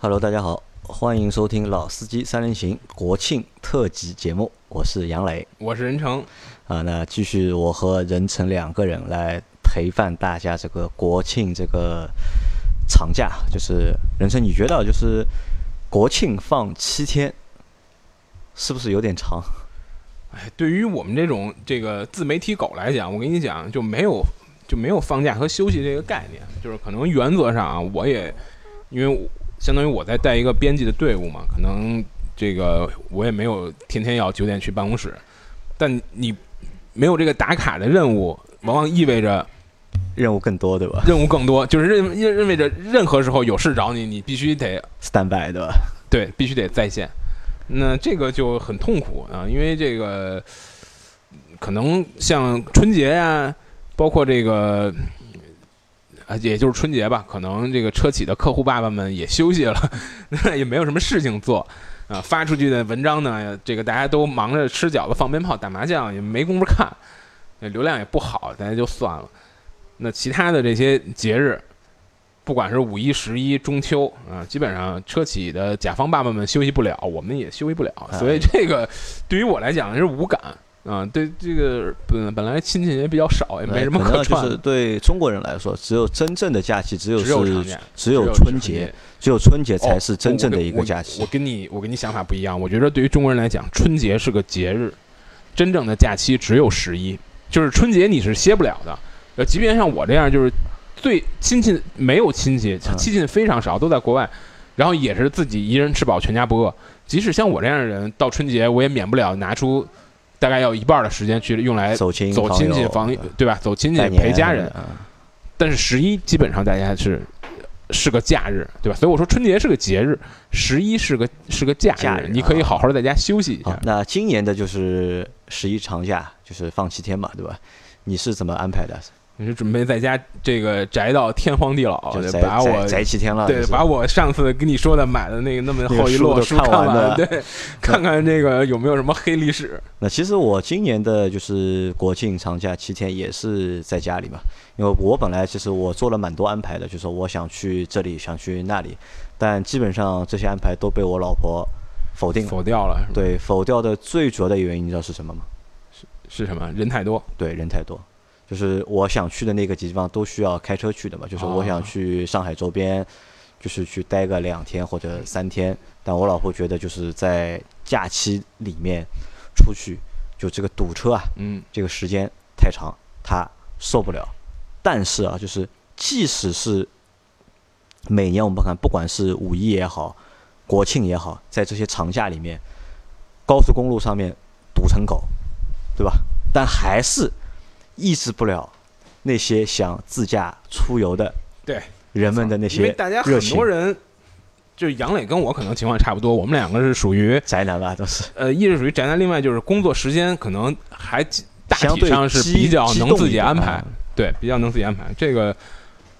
Hello，大家好，欢迎收听《老司机三人行》国庆特辑节目，我是杨磊我是任成。啊。那继续我和任成两个人来陪伴大家这个国庆这个长假，就是任成，你觉得就是国庆放七天，是不是有点长？哎，对于我们这种这个自媒体狗来讲，我跟你讲，就没有就没有放假和休息这个概念。就是可能原则上啊，我也因为我相当于我在带一个编辑的队伍嘛，可能这个我也没有天天要九点去办公室，但你没有这个打卡的任务，往往意味着任务更多，对吧任务更多，就是认认认为着任何时候有事找你，你必须得？stand by，对吧？对，必须得在线。那这个就很痛苦啊，因为这个可能像春节呀、包括这个啊，也就是春节吧，可能这个车企的客户爸爸们也休息了，也没有什么事情做啊。发出去的文章呢，这个大家都忙着吃饺子、放鞭炮、打麻将，也没工夫看，流量也不好，大家就算了。那其他的这些节日，不管是五一、十一、中秋啊，基本上车企的甲方爸爸们休息不了，我们也休息不了，所以这个对于我来讲是无感啊。对这个本本来亲戚也比较少，也没什么可能就可串对中国人来说，只有真正的假期，只有只有只有春春节，只有春节才是真正的一个假期我。跟你我跟你想法不一样，我觉得对于中国人来讲，春节是个节日，真正的假期只有十一，就是春节你是歇不了的。呃，即便像我这样，就是最亲戚没有亲戚，嗯亲戚非常少，都在国外，然后也是自己一人吃饱全家不饿。即使像我这样的人，到春节我也免不了拿出大概要一半的时间去用来走亲走亲戚、访访对吧？走亲戚陪家人。啊但是十一基本上大家是是个假日，对吧？所以我说春节是个节日，十一是个是个假日，假日你可以啊好好在家休息一下。好，那今年的就是十一长假，就是放七天嘛，对吧？你是怎么安排的？你是准备在家这个宅到天荒地老，就把我宅宅七天了，对把我上次跟你说的买的那个那么厚一摞书看完了对，看看这个有没有什么黑历史。那其实我今年的就是国庆长假七天也是在家里嘛，因为我本来其实我做了蛮多安排的，就是我想去这里，想去那里，但基本上这些安排都被我老婆否定了。否掉了，对，否掉的最主要的原因你知道是什么吗？是是什么？人太多，对，人太多。就是我想去的那个地方都需要开车去的嘛，就是我想哦去上海周边，就是去待个两天或者三天。但我老婆觉得就是在假期里面出去，就这个堵车啊，嗯，这个时间太长，她受不了。但是啊，就是即使是每年我们看，不管是五一也好，国庆也好，在这些长假里面，高速公路上面堵成狗，对吧？但还是抑制不了那些想自驾出游的对人们的那些因为些大家很多人，就是杨磊跟我可能情况差不多，我们两个是属于宅男吧，都是。呃，一是属于宅男，另外就是工作时间可能还大相对体上是比较能自己安排啊，对，比较能自己安排。这个，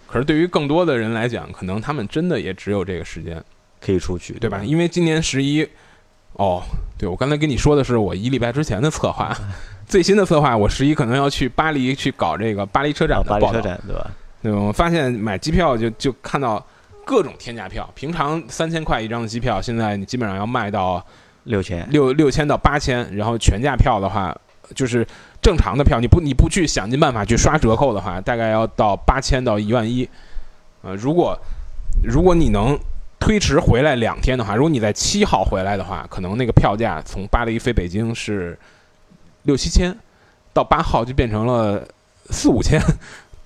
可是对于更多的人来讲，可能他们真的也只有这个时间，可以出去，对吧？因为今年十一，哦，对我刚才跟你说的是我一礼拜之前的策划，最新的策划，我十一可能要去巴黎去搞这个巴黎车展啊，的巴黎车。展，对吧？对，我发现买机票就就看到各种天价票，平常三千块一张的机票，现在你基本上要卖到。六千，六六千到八千，然后全价票的话，就是正常的票，你不你不去想尽办法去刷折扣的话，大概要到八千到一万一。呃，如果如果你能推迟回来两天的话，如果你在七号回来的话，可能那个票价从巴黎飞北京是六七千，到八号就变成了四五千，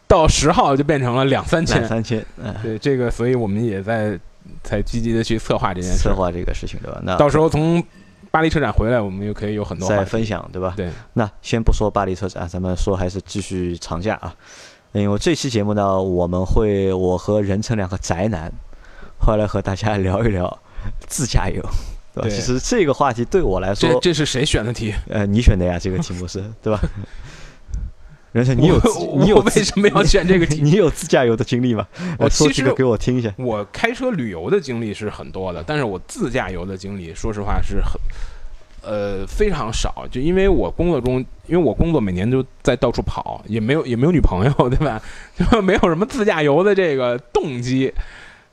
到十号就变成了两三两千。三千，嗯，对这个，所以我们也在才积极的去策划这件事策。划这个事情，对吧？那到时候从巴黎车展回来，我们又可以有很多再分享，对吧？对，那先不说巴黎车展，咱们说还是继续长假啊。因为这期节目呢，我们会我和任成两个宅男，后来和大家聊一聊自驾游，对其实这个话题对我来说，这这是谁选的题？呃，你选的呀，这个题目是 对吧？而且，你有你有为什么要选这个题？你有自驾游的经历吗？说几个给我听一下。我开车旅游的经历是很多的，但是我自驾游的经历，说实话是很呃非常少。就因为我工作中，因为我工作每年都在到处跑，也没有也没有女朋友，对吧？就没有什么自驾游的这个动机，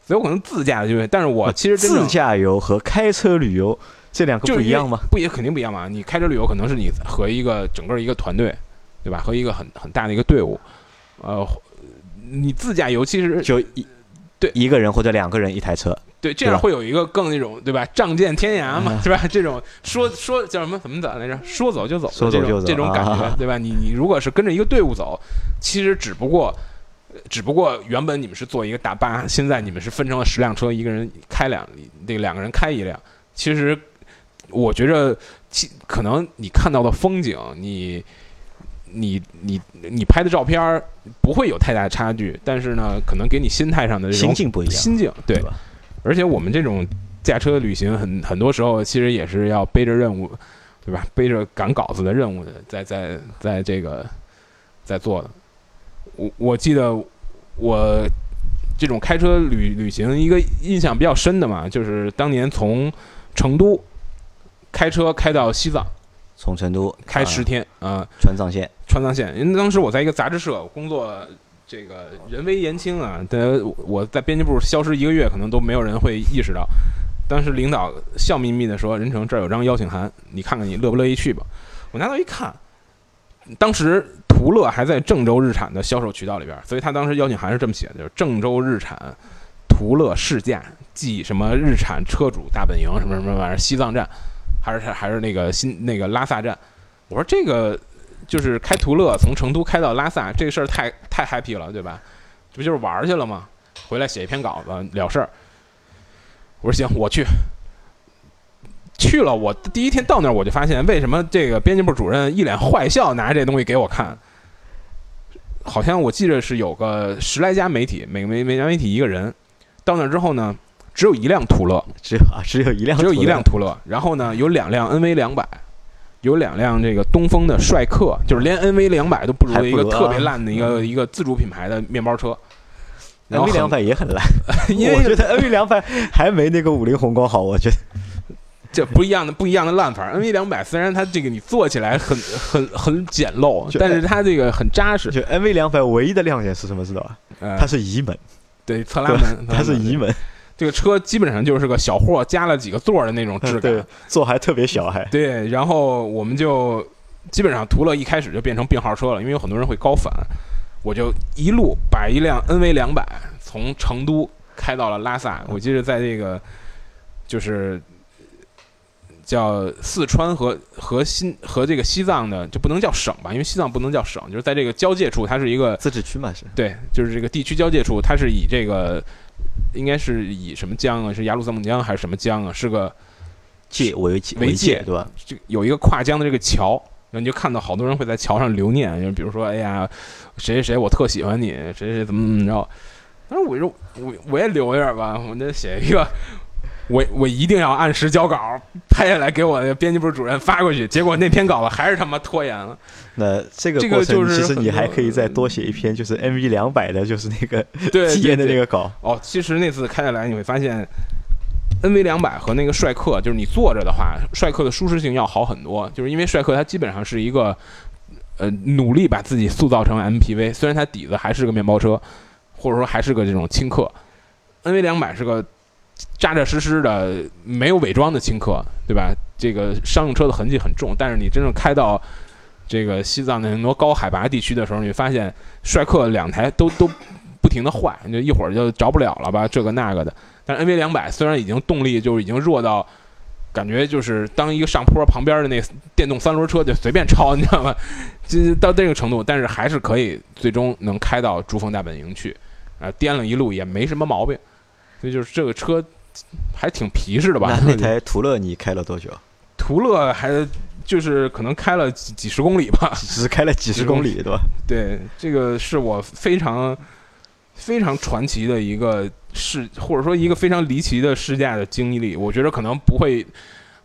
所以我可能自驾的就会，但是我其实自驾游和开车旅游这两个不一样吗？？不也肯定不一样嘛。你开车旅游可能是你和一个整个一个团队，对吧？和一个很很大的一个队伍，呃，你自驾游其实就一对一个人或者两个人一台车，对这样会有一个更那种对吧？仗剑天涯嘛，啊对吧？这种说说叫什么怎么咋来着？说走就走说走就走这种感觉啊，对吧？你你如果是跟着一个队伍走，其实只不过。只不过原本你们是坐一个大巴，现在你们是分成了十辆车，一个人开两，这个两个人开一辆。其实我觉着，其可能你看到的风景，你你你你拍的照片儿不会有太大差距，但是呢，可能给你心态上的这种心境不一样，心境对对？而且我们这种驾车旅行很很多时候其实也是要背着任务，对吧？背着赶稿子的任务的，在在在这个在做的。我我记得我这种开车旅旅行一个印象比较深的嘛，就是当年从成都开车开到西藏，从成都开十啊天啊、川藏线，川藏线，因为当时我在一个杂志社工作，这个人微言轻啊，但我在编辑部消失一个月，可能都没有人会意识到。当时领导笑眯眯的说：“任成，这儿有张邀请函，你看看你乐不乐意去吧。”我拿到一看，当时途乐还在郑州日产的销售渠道里边，所以他当时邀请函是这么写的：就是郑州日产途乐试驾暨什么日产车主大本营什么什么玩意儿，西藏站还是还是那个新那个拉萨站。我说这个就是开途乐从成都开到拉萨，这个事儿太太 happy 了，对吧？这不就是玩去了吗？回来写一篇稿子了事儿。我说行，我去。去了，我第一天到那儿我就发现，为什么这个编辑部主任一脸坏笑拿着这东西给我看？好像我记得是有个十来家媒体，每个媒每家媒体一个人。到那儿之后呢，只有一辆途乐，只有啊只有一辆，只有一辆，途乐，然后呢有两辆 NV 两百，有两辆这个东风的帅客，就是连 NV 两百都不如的一个特别烂的一个一个自主品牌的面包车。NV 很两百也很烂，因为我觉得 NV 两百还没那个五菱宏光好，我觉得这不一样的不一样的烂法。NV 两百虽然它这个你坐起来很很很简陋，但是它这个很扎实。就 NV 两百唯一的亮点是什么？知道吧？呃它是移门，对侧拉门，它是移门。这个车基本上就是个小货加了几个座儿的那种质对感。座还特别小，还对，然后我们就基本上途乐一开始就变成病号车了，因为有很多人会高反，我就一路把一辆 NV 两百从成都开到了拉萨。我记得在这个就是叫四川和和新和这个西藏的，就不能叫省吧，因为西藏不能叫省，就是在这个交界处，它是一个自治区嘛是。对，就是这个地区交界处，它是以这个应该是以什么江啊？是雅鲁藏布江还是什么江啊？是个界为界为界界对吧？这个有一个跨江的这个桥，然后你就看到好多人会在桥上留念，就比如说，哎呀，谁谁谁我特喜欢你，谁谁谁怎么怎么着。但是我就我我也留一点吧，我就写一个，我我一定要按时交稿，拍下来给我的编辑部主任发过去。结果那篇稿子还是他妈拖延了。那这个这个过程就是其实你还可以再多写一篇，就是 MV 两百的，就是那个对，体验的那个稿。哦，其实那次开下来你会发现，NV 两百和那个帅克，就是你坐着的话，帅克的舒适性要好很多。就是因为帅克它基本上是一个，呃，努力把自己塑造成 MPV，虽然它底子还是个面包车，或者说还是个这种轻客。NV 两百是个扎扎实实的、没有伪装的轻客，对吧？这个商用车的痕迹很重，但是你真正开到这个西藏的很多高海拔地区的时候，你发现帅客两台都都不停的坏，就一会儿就着不了了吧，这个那个的。但是 NV 两百虽然已经动力就已经弱到，感觉就是当一个上坡旁边的那电动三轮车就随便超，你知道吗？就到这个程度，但是还是可以最终能开到珠峰大本营去，啊，颠了一路也没什么毛病。所以就是这个车还挺皮实的吧？那那台 途乐你开了多久？途乐还就是可能开了几几十公里吧。只是开了几十公里，对吧？对，这个是我非常非常传奇的一个试，或者说一个非常离奇的试驾的经历。我觉得可能不会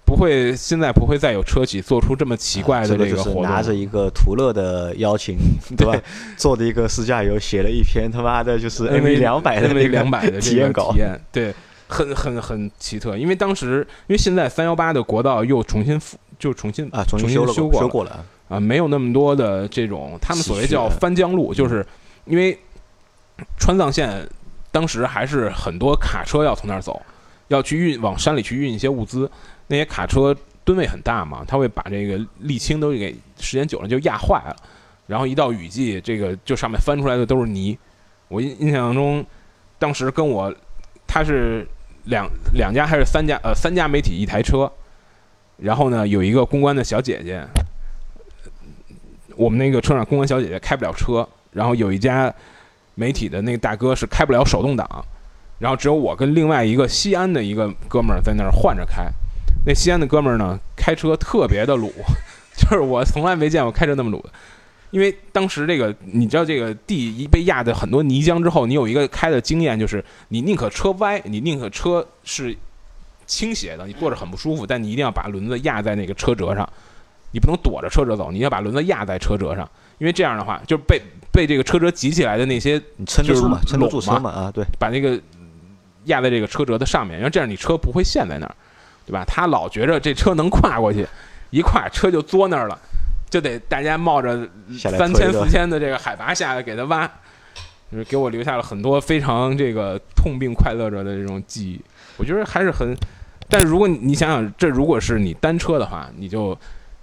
不会现在不会再有车企做出这么奇怪的这个活动。拿着一个途乐的邀请，对吧？做的一个试驾游，写了一篇他妈的就是 NV 两百的 NV 那两百的这个体验稿体，验，对，很很很奇特。因为当时因为现在三幺八的国道又重新复就重新啊，重重新修了修过了修过了，啊，没有那么多的这种他们所谓叫翻江路，就是因为川藏线当时还是很多卡车要从那儿走，要去运往山里去运一些物资。那些卡车吨位很大嘛，它会把这个沥青都给时间久了就压坏了，然后一到雨季，这个就上面翻出来的都是泥。我印印象中，当时跟我他是两两家还是三家呃三家媒体一台车，然后呢有一个公关的小姐姐，我们那个车上公关小姐姐开不了车，然后有一家媒体的那个大哥是开不了手动挡，然后只有我跟另外一个西安的一个哥们儿在那儿换着开。那西安的哥们儿呢，开车特别的鲁，就是我从来没见过开车那么鲁的。因为当时这个，你知道这个地一被压的很多泥浆之后，你有一个开的经验，就是你宁可车歪，你宁可车是倾斜的，你坐着很不舒服，但你一定要把轮子压在那个车辙上，你不能躲着车辙走，你要把轮子压在车辙上，因为这样的话，就是被被这个车辙挤起来的那些，你撑得住嘛，就是撑得住嘛啊，对，把那个压在这个车辙的上面，然后这样你车不会陷在那儿，对吧？他老觉着这车能跨过去，一跨车就坐那儿了，就得大家冒着三千四千的这个海拔下来给他挖，就是给我留下了很多非常这个痛并快乐着的这种记忆。我觉得还是很，但是如果你你想想，这如果是你单车的话，你就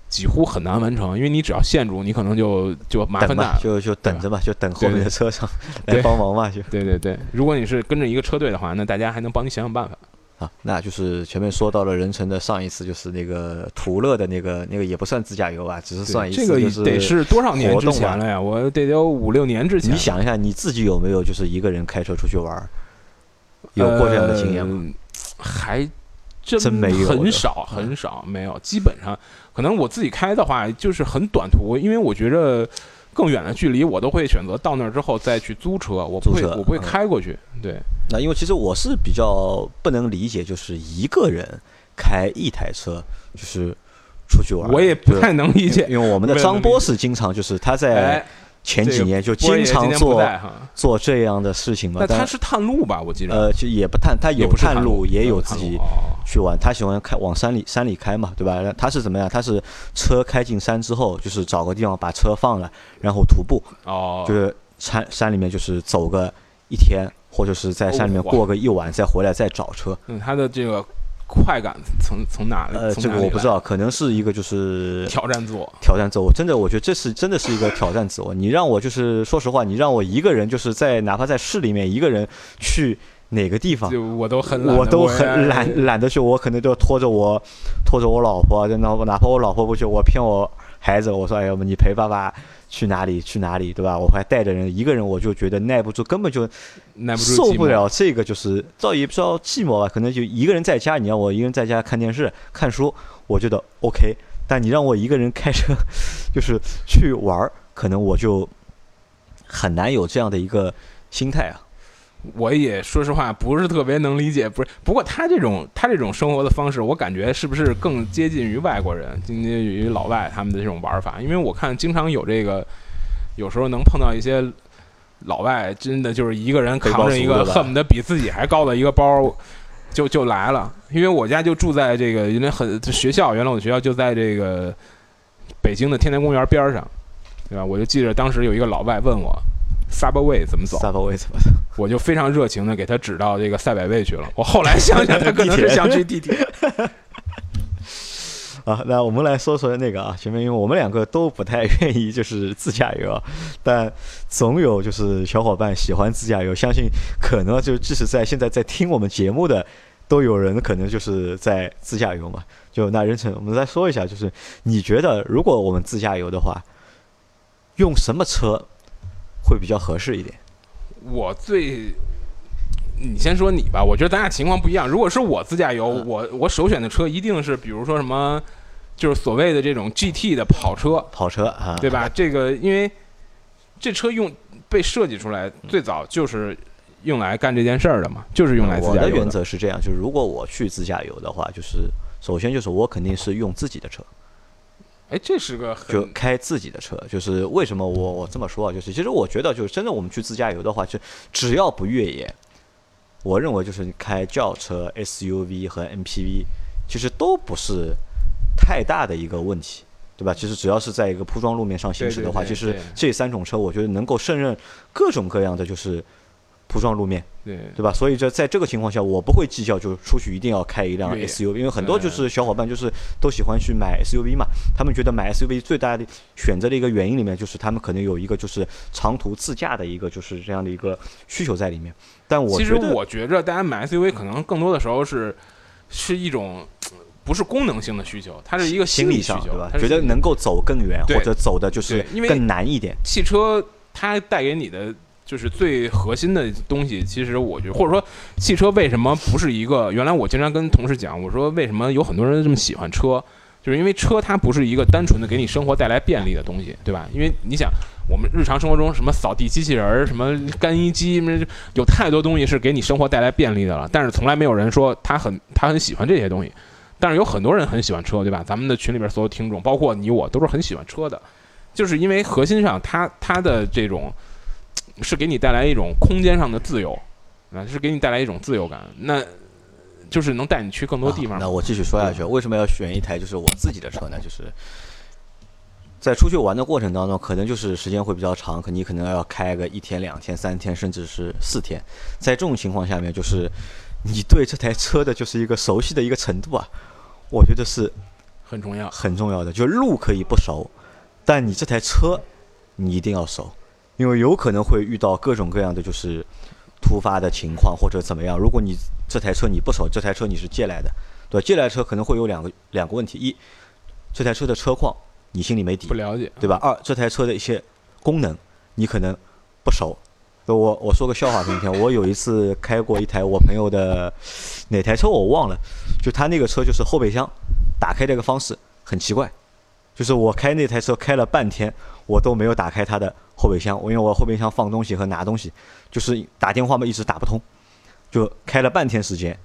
几乎很难完成，因为你只要限住，你可能就就麻烦，大了。就就等着吧，就等后面的车上来帮忙嘛，就对对对，如果你是跟着一个车队的话，那大家还能帮你想想办法。啊，那就是前面说到了任城的上一次就是那个途乐的那个那个也不算自驾游吧，只是算一这个次就是得是多少年之前了呀？我得有五六年之前。你想一下你自己有没有就是一个人开车出去玩，有过这样的经验吗？呃还真真没有很少很少，没有。基本上可能我自己开的话，就是很短途，因为我觉着更远的距离，我都会选择到那儿之后再去租车，我不会我不会嗯开过去。对，那因为其实我是比较不能理解，就是一个人开一台车就是出去玩，我也不太能理解。因为我们的张波是经常就是他在哎，前几年就经常做做这样的事情嘛，但那他是探路吧？我记得，呃，就也不探，他有探路，也有呃自己去玩。他喜欢开往山里山里开嘛，对吧？他是怎么样？他是车开进山之后，就是找个地方把车放了，然后徒步，哦，就是山山里面就是走个一天，或者是在山里面过个一晚，再回来再找车。嗯，他的这个快感从从哪里？呃，这个我不知道，可能是一个就是挑战自我。挑战自我，真的，我觉得这是真的是一个挑战自我。你让我就是说实话，你让我一个人就是在哪怕在市里面一个人去哪个地方，就我都很懒，我都很懒 懒得去，我可能就拖着我拖着我老婆，然后哪怕我老婆不去，我骗我孩子，我说哎要不你陪爸爸去哪里去哪里，对吧？我还带着人，一个人我就觉得耐不住，根本就耐不住受。不了这个就是造也不知道寂寞吧，可能就一个人在家，你让我一个人在家看电视看书，我觉得 OK。但你让我一个人开车，就是去玩儿，可能我就很难有这样的一个心态啊。我也说实话不是特别能理解，不是。不过他这种他这种生活的方式，我感觉是不是更接近于外国人，接近于老外他们的这种玩法？因为我看经常有这个，有时候能碰到一些老外，真的就是一个人扛着一个恨不得比自己还高的一个包。就就来了，因为我家就住在这个因为很学校，原来我的学校就在这个北京的天坛公园边儿上，对吧？我就记着当时有一个老外问我 Subway 怎么走，，Subway 怎么走我就非常热情的给他指到这个赛百味去了。我后来想想，他可能是想去 地铁。啊，那我们来说说那个啊，前面因为我们两个都不太愿意就是自驾游啊，但总有就是小伙伴喜欢自驾游，相信可能就即使在现在在听我们节目的，都有人可能就是在自驾游嘛。就那任晨，我们再说一下，就是你觉得如果我们自驾游的话，用什么车会比较合适一点？我最，你先说你吧。我觉得咱俩情况不一样。如果是我自驾游，嗯我我首选的车一定是，比如说什么，就是所谓的这种 GT 的跑车，跑车啊，对吧？这个因为这车用被设计出来，最早就是用来干这件事儿的嘛，就是用来自驾游我的原则是这样，就是如果我去自驾游的话，就是首先就是我肯定是用自己的车。哎，这是个很就开自己的车，就是为什么我我这么说啊？就是其实我觉得，就是真的我们去自驾游的话，就只要不越野，我认为就是你开轿车、SUV 和 MPV，其实都不是太大的一个问题，对吧？其实只要是在一个铺装路面上行驶的话，对对对其实这三种车，我觉得能够胜任各种各样的就是铺装路面，对对吧？所以这在这个情况下，我不会计较，就是出去一定要开一辆 SUV，因为很多就嗯是小伙伴就是都喜欢去买 SUV 嘛，他们觉得买 SUV 最大的选择的一个原因里面，就是他们可能有一个就是长途自驾的一个就是这样的一个需求在里面。但我其实我觉着大家买 SUV 可能更多的时候是是一种不是功能性的需求，它是一个心理需求，对吧觉得能够走更远，或者走的就是更难一点。汽车它带给你的就是最核心的东西，其实我觉得，或者说汽车为什么不是一个？原来我经常跟同事讲，我说为什么有很多人这么喜欢车，就是因为车它不是一个单纯的给你生活带来便利的东西，对吧？因为你想，我们日常生活中什么扫地机器人儿、什么干衣机，什么有太多东西是给你生活带来便利的了，但是从来没有人说他很他很喜欢这些东西。但是有很多人很喜欢车，对吧？咱们的群里边所有听众，包括你我，都是很喜欢车的。就是因为核心上它它的这种是给你带来一种空间上的自由，啊，是给你带来一种自由感，那就是能带你去更多地方。啊那我继续说下去，为什么要选一台就是我自己的车呢？就是在出去玩的过程当中，可能就是时间会比较长，可你可能要开个一天、两天、三天，甚至是四天。在这种情况下面，就是你对这台车的就是一个熟悉的一个程度啊，我觉得是很重要。很重要的。就路可以不熟，但你这台车你一定要熟，因为有可能会遇到各种各样的就是突发的情况或者怎么样。如果你这台车你不熟，这台车你是借来的，对吧，借来车可能会有两个两个问题：一，这台车的车况你心里没底不，了解，对吧？二，这台车的一些功能你可能不熟。我我说个笑话给你听，我有一次开过一台我朋友的哪台车我忘了，就他那个车就是后备箱打开这个方式很奇怪，就是我开那台车开了半天，我都没有打开它的后备箱，我因为我后备箱放东西和拿东西，就是打电话嘛一直打不通，就开了半天时间，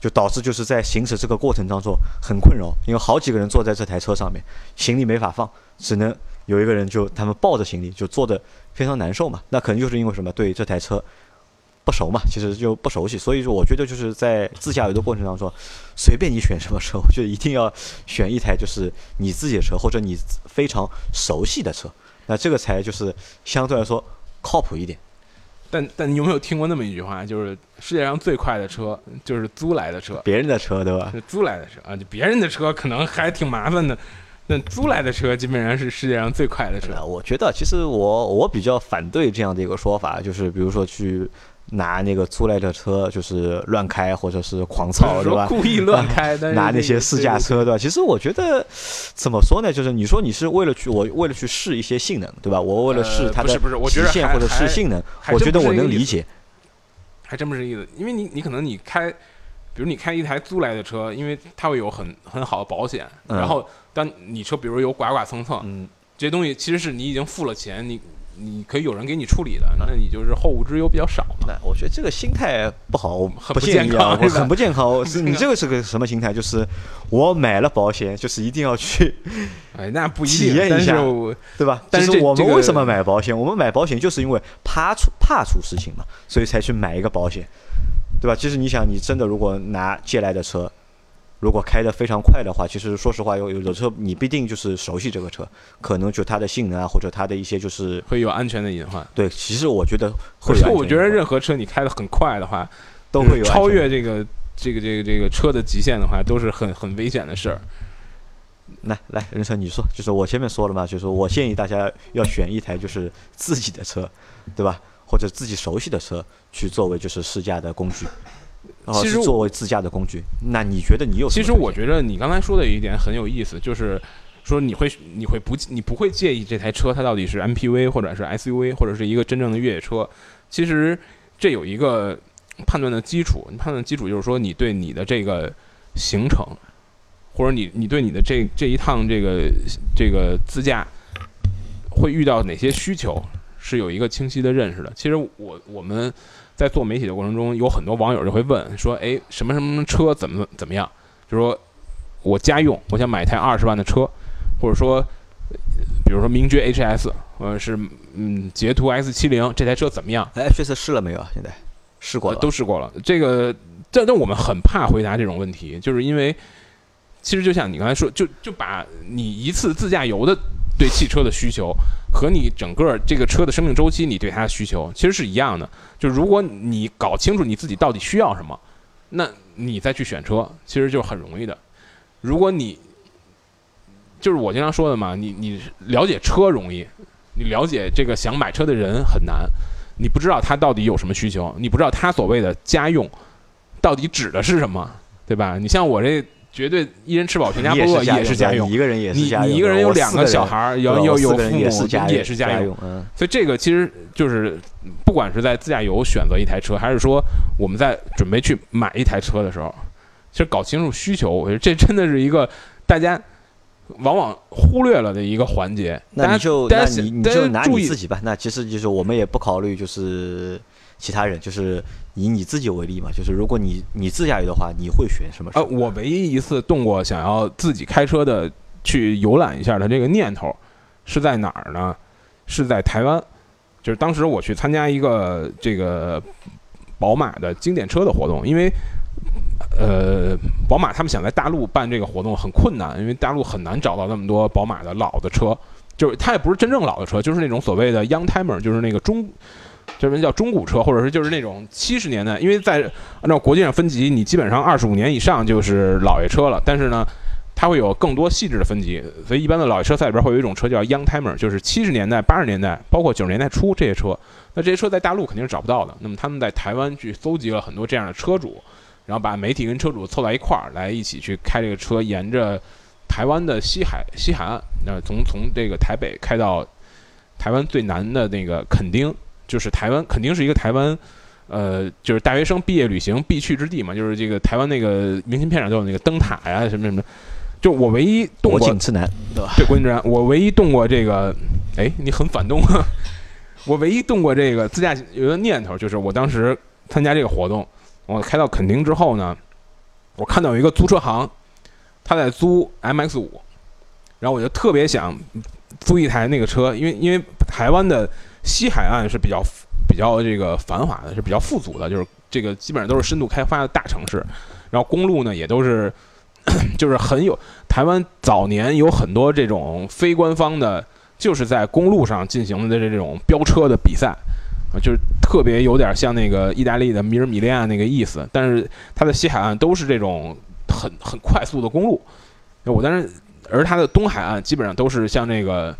就导致就是在行驶这个过程当中很困扰，因为好几个人坐在这台车上面，行李没法放，只能有一个人就他们抱着行李就坐的非常难受嘛。那可能就是因为什么对这台车不熟嘛，其实就不熟悉，所以说我觉得就是在自驾游的过程当中，随便你选什么车，我觉得一定要选一台就是你自己的车或者你非常熟悉的车，那这个才就是相对来说靠谱一点。但但你有没有听过那么一句话，就是世界上最快的车就是租来的车，别人的车对吧？是租来的车啊，就别人的车可能还挺麻烦的，那租来的车基本上是世界上最快的车。呃，我觉得其实我我比较反对这样的一个说法，就是比如说去拿那个租来的车就是乱开或者是狂操，对吧？故意乱开，拿那些试驾车，对吧？其实我觉得怎么说呢？就是你说你是为了去我为了去试一些性能，对吧？我为了试它的呃不是不是我觉得还极限或者试性能，我觉得我能理解。还真不是意思，因为你你可能你开，比如你开一台租来的车，因为它会有很很好的保险，嗯然后当你车比如有刮刮蹭蹭，嗯，这些东西其实是你已经付了钱，你你可以有人给你处理的，嗯那你就是后顾之忧比较少嘛。那我觉得这个心态不好，我很不健康很不健康。你这个是个什么心态？就是我买了保险，就是一定要去 哎，那不一体验一下对吧？但是我们为什么买保险？我们买保险就是因为怕出怕出事情嘛，所以才去买一个保险，对吧？其实你想，你真的如果拿借来的车，如果开得非常快的话，其实说实话，有有的车你不一定就是熟悉这个车，可能就它的性能啊，或者它的一些就是会有安全的隐患。对，其实我觉得会有安全隐患。我觉得任何车你开得很快的话，都会有超越这个这个这个这个车的极限的话，都是很很危险的事儿。来来，任成你说，就是我前面说了嘛，就是我建议大家要选一台就是自己的车，对吧？或者自己熟悉的车去作为就是试驾的工具，然后是其实作为自驾的工具。那你觉得你有其？实我觉得你刚才说的一点很有意思，就是说你会你会不你不会介意这台车它到底是 MPV 或者是 SUV 或者是一个真正的越野车。其实这有一个判断的基础，你判断基础就是说你对你的这个行程，或者你你对你的这这一趟这个这个自驾会遇到哪些需求是有一个清晰的认识的。其实我我们在做媒体的过程中，有很多网友就会问说，哎，什么什么车怎么怎么样？就说我家用，我想买一台二十万的车，或者说，呃比如说名爵 HS，或者是嗯捷途 X 七零这台车怎么样？哎，这次试了没有啊？现在试过呃了，都试过了。这个，这那我们很怕回答这种问题，就是因为其实就像你刚才说，就就把你一次自驾游的对汽车的需求和你整个这个车的生命周期，你对它的需求其实是一样的。就如果你搞清楚你自己到底需要什么，那你再去选车，其实就很容易的。如果你就是我经常说的嘛，你你了解车容易，你了解这个想买车的人很难。你不知道他到底有什么需求，你不知道他所谓的家用到底指的是什么，对吧？你像我这绝对一人吃饱全家不饿也是家用，一个人也是家用，你一个人有两个小孩，有有有父母也是家用，嗯。所以这个其实就是不管是在自驾游选择一台车，还是说我们在准备去买一台车的时候，其实搞清楚需求，我觉得这真的是一个大家。往往忽略了的一个环节，那你就那你你就拿你自己吧。那其实就是我们也不考虑就是其他人，就是以你自己为例嘛。就是如果你你自驾游的话，你会选什么？呃，我唯一一次动过想要自己开车的去游览一下的这个念头，是在哪儿呢？是在台湾。就是当时我去参加一个这个宝马的经典车的活动，因为。呃，宝马他们想在大陆办这个活动很困难，因为大陆很难找到那么多宝马的老的车，就是它也不是真正老的车，就是那种所谓的 young timer，就是那个中，就是叫中古车，或者是就是那种七十年代，因为在按照国际上分级，你基本上二十五年以上就是老爷车了，但是呢，它会有更多细致的分级，所以一般的老爷车赛里边会有一种车叫 young timer，就是七十年代、八十年代，包括九十年代初这些车，那这些车在大陆肯定是找不到的，那么他们在台湾去搜集了很多这样的车主。然后把媒体跟车主凑在一块儿，来一起去开这个车，沿着台湾的西海西海岸，那从从这个台北开到台湾最南的那个垦丁，就是台湾肯定是一个台湾，呃，就是大学生毕业旅行必去之地嘛，就是这个台湾那个明信片上都有那个灯塔呀什么什么，就我唯一动过国境之南，对吧？对，国境之南，我唯一动过这个，哎，你很反动啊！我唯一动过这个自驾有的念头，就是我当时参加这个活动。我开到垦丁之后呢，我看到有一个租车行，他在租 MX 五，然后我就特别想租一台那个车，因为因为台湾的西海岸是比较比较这个繁华的，是比较富足的，就是这个基本上都是深度开发的大城市，然后公路呢也都是 就是很有台湾早年有很多这种非官方的，就是在公路上进行的这种飙车的比赛。啊，就是特别有点像那个意大利的米尔米利亚那个意思，但是它的西海岸都是这种很很快速的公路。我当时，而它的东海岸基本上都是像那个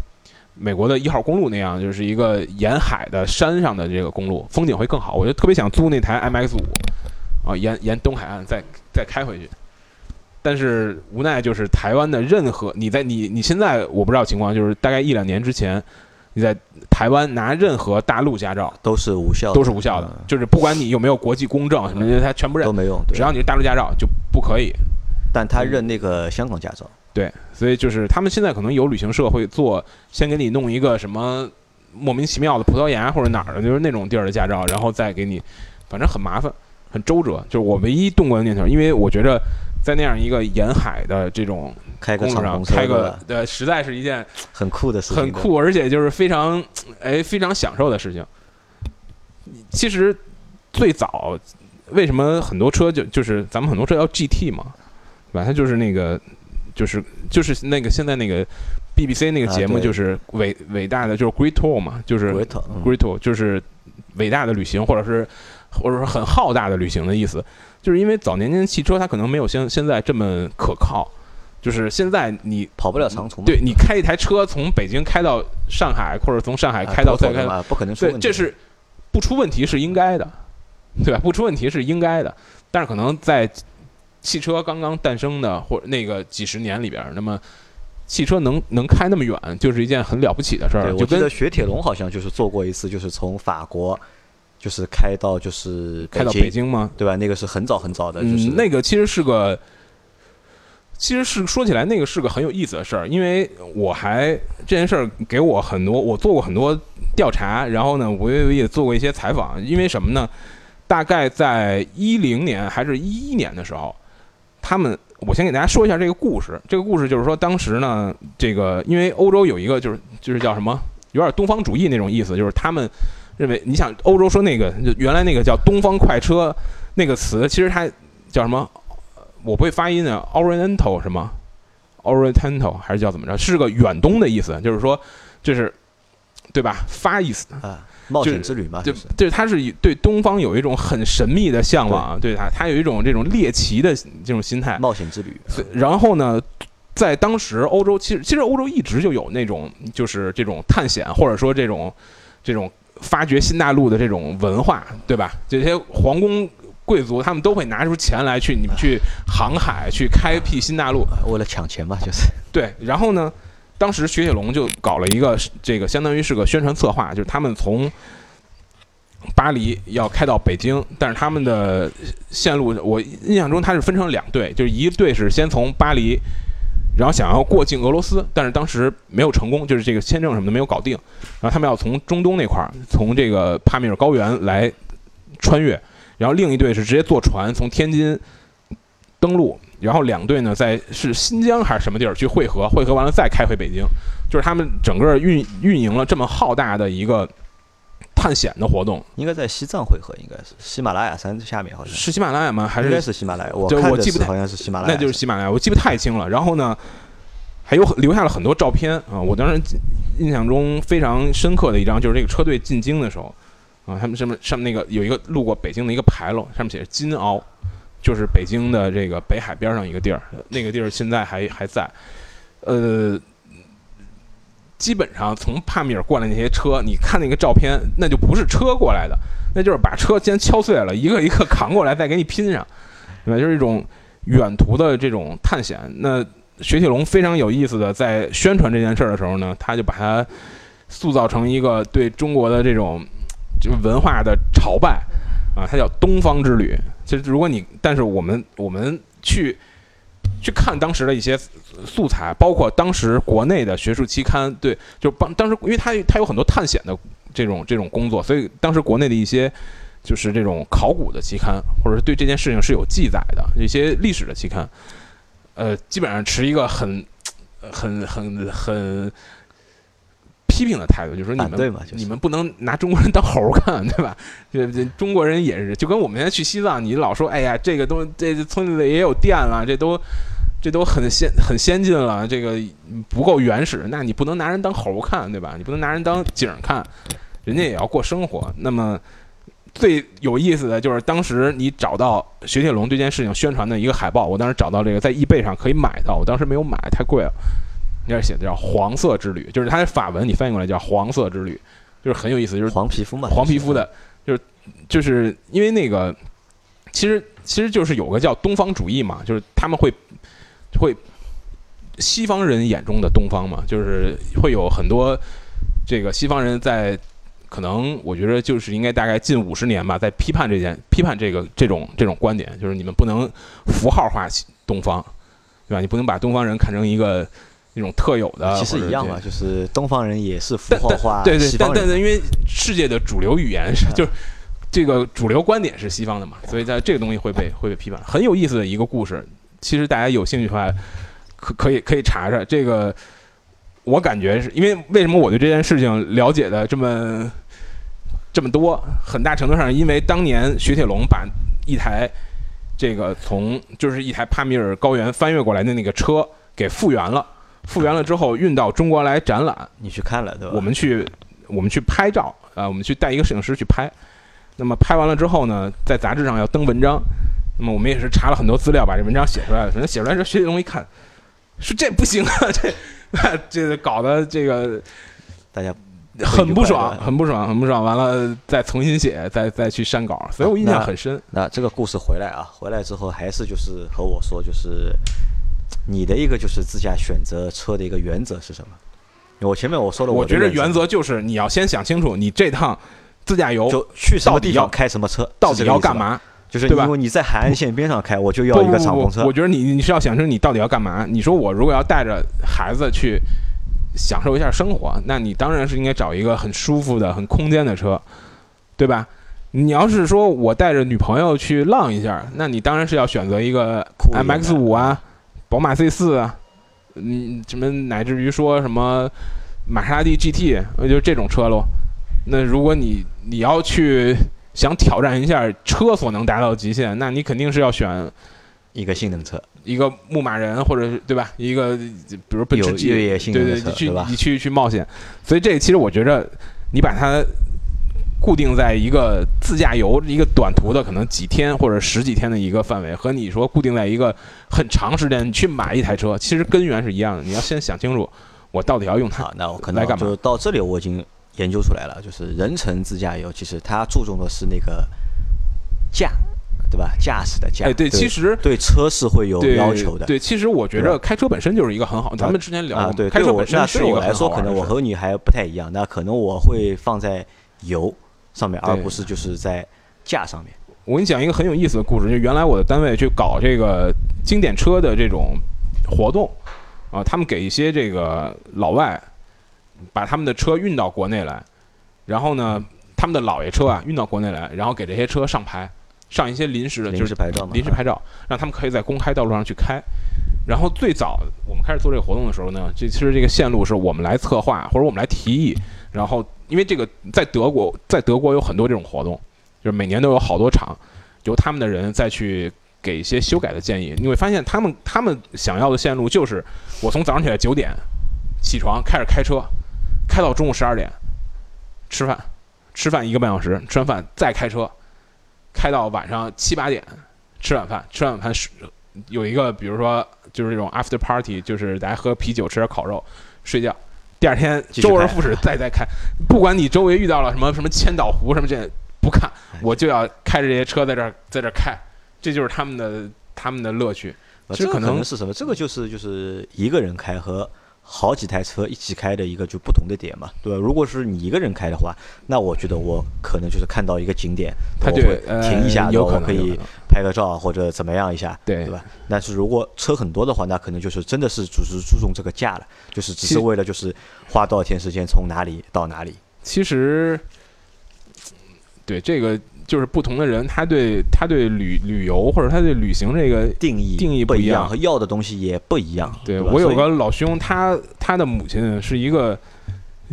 美国的一号公路那样，就是一个沿海的山上的这个公路，风景会更好。我就特别想租那台 MX 五，啊，沿沿东海岸再再开回去。但是无奈就是台湾的任何你在你你现在我不知道情况，就是大概一两年之前。你在台湾拿任何大陆驾照都是无效，都是无效的。就是不管你有没有国际公证什么的，他全部认都没用。只要你是大陆驾照就不可以。但他认那个香港驾照。对，所以就是他们现在可能有旅行社会做，先给你弄一个什么莫名其妙的葡萄牙或者哪儿的，就是那种地儿的驾照，然后再给你，反正很麻烦，很周折。就是我唯一动过的念头，因为我觉着在那样一个沿海的这种。开个上开个，对，实在是一件很酷的事情，很酷，而且就是非常，哎，非常享受的事情。其实最早为什么很多车就就是咱们很多车要 GT 嘛，对吧？它就是那个，就是就是那个现在那个 BBC 那个节目就是伟伟大的就是 Great Tour 嘛，就是 Great Tour 就是伟大的旅行，或者是或者说很浩大的旅行的意思。就是因为早年间汽车它可能没有现现在这么可靠。就是现在你跑不了长途，对你开一台车从北京开到上海，或者从上海开到再开，不可能出问题。这是不出问题是应该的，对吧？不出问题是应该的。但是可能在汽车刚刚诞生的或那个几十年里边，那么汽车能能开那么远，就是一件很了不起的事儿。我记得雪铁龙好像就是做过一次，就是从法国就是开到就是开到北京吗？对吧？那个是很早很早的，就是那个其实是个。其实是说起来，那个是个很有意思的事儿，因为我还这件事儿给我很多，我做过很多调查，然后呢，我也也做过一些采访。因为什么呢？大概在一零年还是一一年的时候，他们，我先给大家说一下这个故事。这个故事就是说，当时呢，这个因为欧洲有一个就是就是叫什么，有点东方主义那种意思，就是他们认为，你想欧洲说那个就原来那个叫东方快车那个词，其实它叫什么？我不会发音的，Oriental 是吗？Oriental 还是叫怎么着？是个远东的意思，就是说，就是对吧？发意思啊，冒险之旅嘛，就对，他是对东方有一种很神秘的向往，对他，他有一种这种猎奇的这种心态，冒险之旅。然后呢，在当时欧洲，其实其实欧洲一直就有那种就是这种探险，或者说这种这种发掘新大陆的这种文化，对吧？这些皇宫。贵族他们都会拿出钱来去你们去航海去开辟新大陆，为了抢钱吧，就是对。然后呢，当时雪铁龙就搞了一个这个相当于是个宣传策划，就是他们从巴黎要开到北京，但是他们的线路我印象中它是分成两队，就是一队是先从巴黎，然后想要过境俄罗斯，但是当时没有成功，就是这个签证什么的没有搞定，然后他们要从中东那块儿，从这个帕米尔高原来穿越。然后另一队是直接坐船从天津登陆，然后两队呢在是新疆还是什么地儿去汇合，汇合完了再开回北京，就是他们整个运运营了这么浩大的一个探险的活动。应该在西藏汇合，应该是喜马拉雅山下面，好像是喜马拉雅吗？还是应该是喜马拉雅？我我记不太好像是喜马拉雅，那就是喜马拉雅，我记不太清了。然后呢，还有留下了很多照片啊，我当时印象中非常深刻的一张就是这个车队进京的时候。啊，他们上面上面那个有一个路过北京的一个牌楼，上面写着金鳌，就是北京的这个北海边上一个地儿，那个地儿现在还还在。呃，基本上从帕米尔过来那些车，你看那个照片，那就不是车过来的，那就是把车先敲碎了，一个一个扛过来，再给你拼上，对吧？就是一种远途的这种探险。那雪铁龙非常有意思的，在宣传这件事儿的时候呢，他就把它塑造成一个对中国的这种。就文化的朝拜，啊，它叫东方之旅。其实，如果你，但是我们我们去去看当时的一些素材，包括当时国内的学术期刊，对，就帮当时，因为它它有很多探险的这种这种工作，所以当时国内的一些就是这种考古的期刊，或者是对这件事情是有记载的一些历史的期刊，呃，基本上持一个很很很很。批评的态度就是说你们你们不能拿中国人当猴看，对吧？这这中国人也是，就跟我们现在去西藏，你老说哎呀，这个东这村子里也有电了，这都这都很先很先进了，这个不够原始，那你不能拿人当猴看，对吧？你不能拿人当景看，人家也要过生活。那么最有意思的就是当时你找到雪铁龙这件事情宣传的一个海报，我当时找到这个在易贝上可以买到，我当时没有买，太贵了。那写的叫“黄色之旅”，就是它的法文，你翻译过来叫“黄色之旅”，就是很有意思，就是黄皮肤嘛，黄皮肤的，就是就是因为那个，其实其实就是有个叫东方主义嘛，就是他们会会西方人眼中的东方嘛，就是会有很多这个西方人在可能我觉得就是应该大概近五十年吧，在批判这件批判这个这种这种观点，就是你们不能符号化东方，对吧？你不能把东方人看成一个。那种特有的，其实一样嘛，就是东方人也是符号化，对对，但但因为世界的主流语言是，就是这个主流观点是西方的嘛，所以在这个东西会被会被批判。很有意思的一个故事，其实大家有兴趣的话，可可以可以查查这个。我感觉是因为为什么我对这件事情了解的这么这么多，很大程度上因为当年雪铁龙把一台这个从就是一台帕米尔高原翻越过来的那个车给复原了。复原了之后运到中国来展览，你去看了对吧？我们去，我们去拍照啊，我们去带一个摄影师去拍。那么拍完了之后呢，在杂志上要登文章。那么我们也是查了很多资料，把这文章写出来了。反正写出来之后，学铁龙一看，说这不行啊，这 这搞得这个大家很不爽，很不爽，很不爽。完了再重新写，再再去删稿，所以我印象很深。那这个故事回来啊，回来之后还是就是和我说就是。你的一个就是自驾选择车的一个原则是什么？我前面我说了，我觉得原则就是你要先想清楚，你这趟自驾游就去什么地方开什么车，到底要干嘛？就是因为你在海岸线边上开，我就要一个敞篷车。我觉得你你是要想清楚你到底要干嘛。你说我如果要带着孩子去享受一下生活，那你当然是应该找一个很舒服的、很空间的车，对吧？你要是说我带着女朋友去浪一下，那你当然是要选择一个 MX 五啊。宝马 C 四，嗯，什么乃至于说什么玛莎拉蒂 GT，那就这种车喽。那如果你你要去想挑战一下车所能达到的极限，那你肯定是要选一个性能车，一个牧马人或者是对吧？一个比如奔驰 G，对对，去你去去冒险，所以这其实我觉着你把它固定在一个自驾游一个短途的可能几天或者十几天的一个范围，和你说固定在一个很长时间你去买一台车，其实根源是一样的。你要先想清楚，我到底要用它，那我可来干嘛能就到这里，我已经研究出来了，就是人乘自驾游，其实它注重的是那个驾，对吧？驾驶的驾。哎，对，其实对车是会有要求的。对，其实我觉对吧着开车本身就是一个很好，咱们之前聊啊，过，对，开车本身对我来说，可能我和你还不太一样，那可能我会放在油上面，而不是就是在架上面。我跟你讲一个很有意思的故事，就原来我的单位去搞这个经典车的这种活动啊，他们给一些这个老外把他们的车运到国内来，然后呢，他们的老爷车啊运到国内来，然后给这些车上牌，上一些临时的，临就是时牌照嘛，临时牌照，让他们可以在公开道路上去开。然后最早我们开始做这个活动的时候呢，这其实这个线路是我们来策划或者我们来提议，然后因为这个在德国，在德国有很多这种活动，就是每年都有好多场，由他们的人再去给一些修改的建议。你会发现他们他们想要的线路就是我从早上起来九点起床开始开车，开到中午十二点吃饭，吃饭一个半小时，吃完饭再开车，开到晚上七八点吃晚饭，吃完晚饭是有一个比如说就是这种 after party，就是大家喝啤酒吃点烤肉睡觉。第二天周而复始，再再开，不管你周围遇到了什么什么千岛湖什么这不看，哎我就要开着这些车在这儿在这儿开，这就是他们的他们的乐趣。呃这可能是什么？这个就是就是一个人开和好几台车一起开的一个就不同的点嘛，对吧？如果是你一个人开的话，那我觉得我可能就是看到一个景点，他就我会呃停一下，有可然后我可以能有可能拍个照或者怎么样一下，对对吧？但是如果车很多的话，那可能就是真的是只是注重这个价了，就是只是为了就是花多少天时间从哪里到哪里。其实，对这个就是不同的人，他对他对旅旅游或者他对旅行这个，定义定义不一样和要的东西也不一样。对我有个老兄，他他的母亲是一个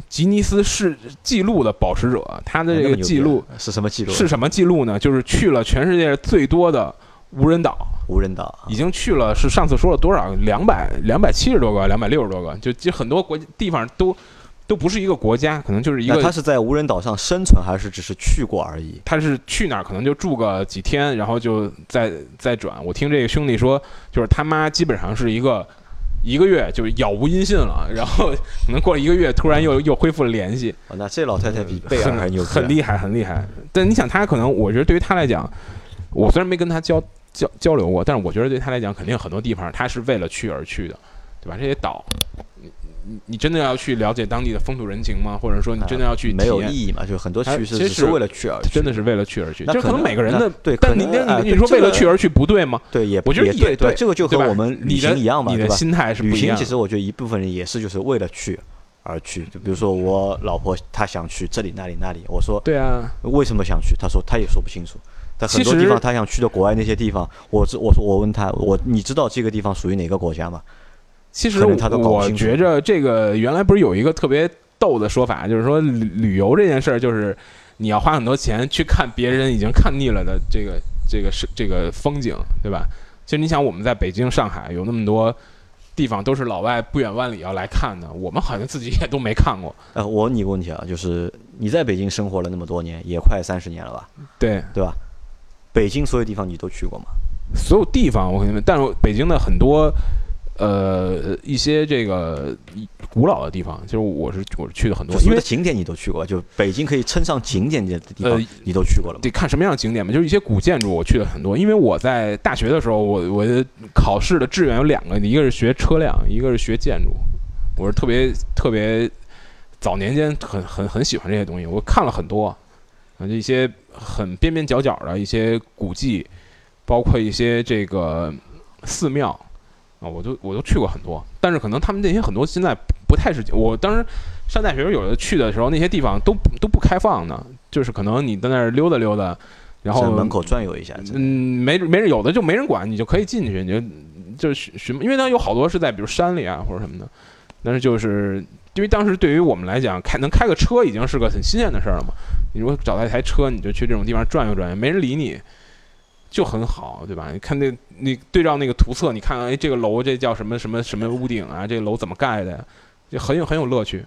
吉尼斯世纪录的保持者，他的这个记录是什么记录？是什么记录呢？就是去了全世界最多的无人岛。无人岛啊已经去了，是上次说了多少？两百两百七十多个，两百六十多个，就就很多国地方都都不是一个国家，可能就是一个。他是在无人岛上生存，还是只是去过而已？他是去哪儿可能就住个几天，然后就再再转。我听这个兄弟说，就是他妈基本上是一个一个月就杳无音信了，然后可能过了一个月，突然又 又恢复了联系，哦，那这老太太比贝尔还很牛啊，很厉害，很厉害。但你想，他可能我觉得对于他来讲，我虽然没跟他交交交流过，但是我觉得对他来讲，肯定很多地方他是为了去而去的，对吧？这些岛，你真的要去了解当地的风土人情吗？或者说你真的要去没有意义嘛？就很多它去是其实只是为了去而去，真的是为了去而去，就可能那可能每个人的对但你你你说为了去而去不对吗？对，也我觉得也对对这个就和我们旅行一样嘛，对吧？你的心态是不旅一样其实我觉得一部分人也是就是为了去而去，就比如说我老婆她想去这里那里那里，我说对啊，为什么想去，她说她也说不清楚。但很多地方她想去的国外那些地方，我知我说我问她，我你知道这个地方属于哪个国家吗？其实我觉着这个原来不是有一个特别逗的说法，就是说旅旅游这件事儿，就是你要花很多钱去看别人已经看腻了的这个这个是这个风景，对吧？其实你想，我们在北京、上海有那么多地方都是老外不远万里要来看的，我们好像自己也都没看过。呃，我问你个问题啊，就是你在北京生活了那么多年，也快三十年了吧，对，对吧？北京所有地方你都去过吗？所有地方我跟你们，但是北京的很多呃一些这个古老的地方，就是我是我是去的很多，因为景点你都去过，就北京可以称上景点的地方呃，你都去过了吗？得看什么样的景点嘛，就是一些古建筑，我去了很多。因为我在大学的时候，我我的考试的志愿有两个，一个是学车辆，一个是学建筑。我是特别特别早年间很很很喜欢这些东西，我看了很多，啊，这一些很边边角角的一些古迹，包括一些这个寺庙啊，我都我都去过很多。但是可能他们那些很多现在不太是，我当时上大学有的去的时候，那些地方都不都不开放的，就是可能你在那儿溜达溜达，然后门口转悠一下，嗯，没没人有的就没人管，你就可以进去，你就就寻寻，因为它有好多是在比如山里啊或者什么的，但是就是因为当时对于我们来讲，开能开个车已经是个很新鲜的事儿了嘛。你如果找到一台车，你就去这种地方转悠转悠，没人理你，就很好，对吧？你看那你对照那个图册，你看哎，这个楼这叫什么什么什么屋顶啊？这个楼怎么盖的呀？就很有很有乐趣。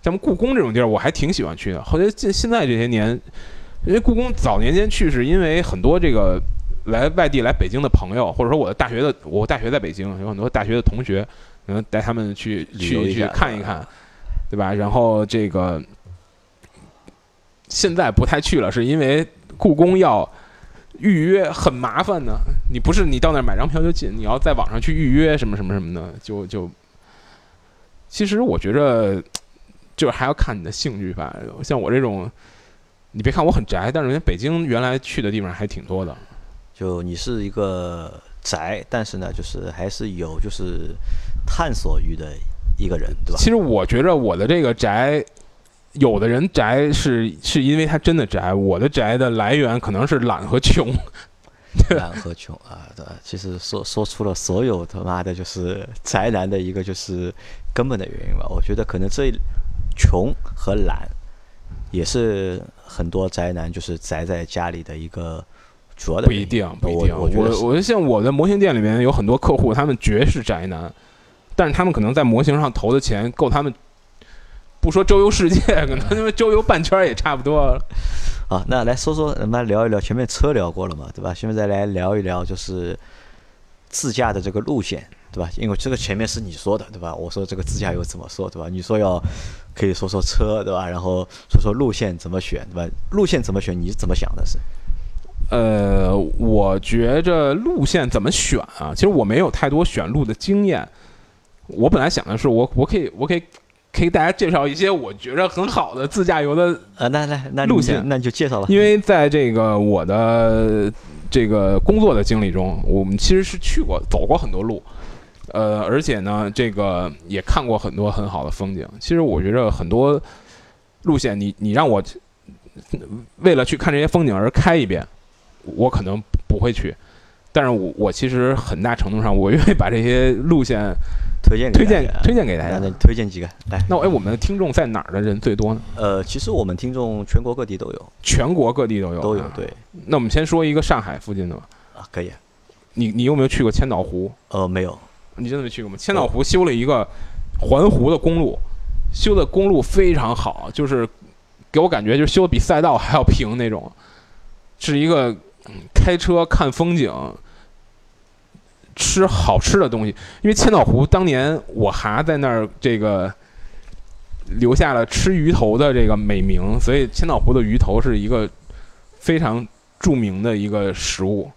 咱们故宫这种地儿，我还挺喜欢去的。后来现现在这些年，因为故宫早年间去，是因为很多这个来外地来北京的朋友，或者说我的大学的，我大学在北京，有很多大学的同学，可能带他们去去去看一看，对吧？然后这个现在不太去了，是因为故宫要预约很麻烦的。你不是你到那儿买张票就进，你要在网上去预约什么什么什么的，就就。其实我觉着。就是还要看你的兴趣吧，像我这种，你别看我很宅，但是人家北京原来去的地方还挺多的。就你是一个宅，但是呢，就是还是有就是探索欲的一个人，对吧？其实我觉着我的这个宅，有的人宅是是因为他真的宅，我的宅的来源可能是懒和穷。懒和穷啊，对，其实说说出了所有他妈的就是宅男的一个就是根本的原因吧。我觉得可能这。穷和懒，也是很多宅男就是宅在家里的一个主要的。不一定，不一定。我我我像我的模型店里面有很多客户，他们绝是宅男，但是他们可能在模型上投的钱够他们，不说周游世界，可能因为周游半圈也差不多。啊，那来说说，咱们聊一聊前面车聊过了嘛，对吧？现在来聊一聊就是自驾的这个路线。对吧？因为这个前面是你说的，对吧？我说这个自驾游怎么说，对吧？你说要可以说说车，对吧？然后说说路线怎么选，对吧？路线怎么选？你是怎么想的？是？呃，我觉着路线怎么选啊？其实我没有太多选路的经验。我本来想的是，我我可以我可以给大家介绍一些我觉着很好的自驾游的呃，那那那路线，那你就介绍了。因为在这个我的这个工作的经历中，我们其实是去过走过很多路。呃，而且呢，这个也看过很多很好的风景。其实我觉着很多路线，你你让我为了去看这些风景而开一遍，我可能不会去。但是我我其实很大程度上，我愿意把这些路线推荐推荐推荐给大家。推荐几个来？那哎，我们的听众在哪儿的人最多呢？呃，其实我们听众全国各地都有，全国各地都有都有。对，那我们先说一个上海附近的吧。啊，可以。你你有没有去过千岛湖？呃，没有。你真的没去过吗？千岛湖修了一个环湖的公路，修的公路非常好，就是给我感觉就是修的比赛道还要平那种，是一个开车看风景、吃好吃的东西。因为千岛湖当年我还在那儿这个留下了吃鱼头的这个美名，所以千岛湖的鱼头是一个非常著名的一个食物。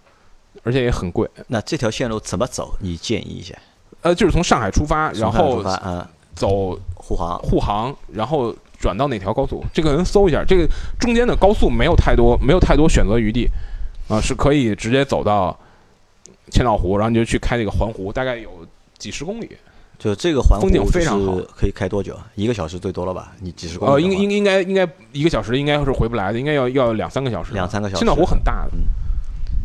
而且也很贵。那这条线路怎么走？你建议一下。呃，就是从上海出发，然后嗯，走沪杭，沪杭，然后转到哪条高速？这个人搜一下。这个中间的高速没有太多，没有太多选择余地，啊，是可以直接走到千岛湖，然后你就去开这个环湖，大概有几十公里。就这个环风景非常好，可以开多久？一个小时最多了吧？你几十公里？呃，应应应该应该一个小时应该是回不来的，应该要要两三个小时。两三个小时。千岛湖很大的。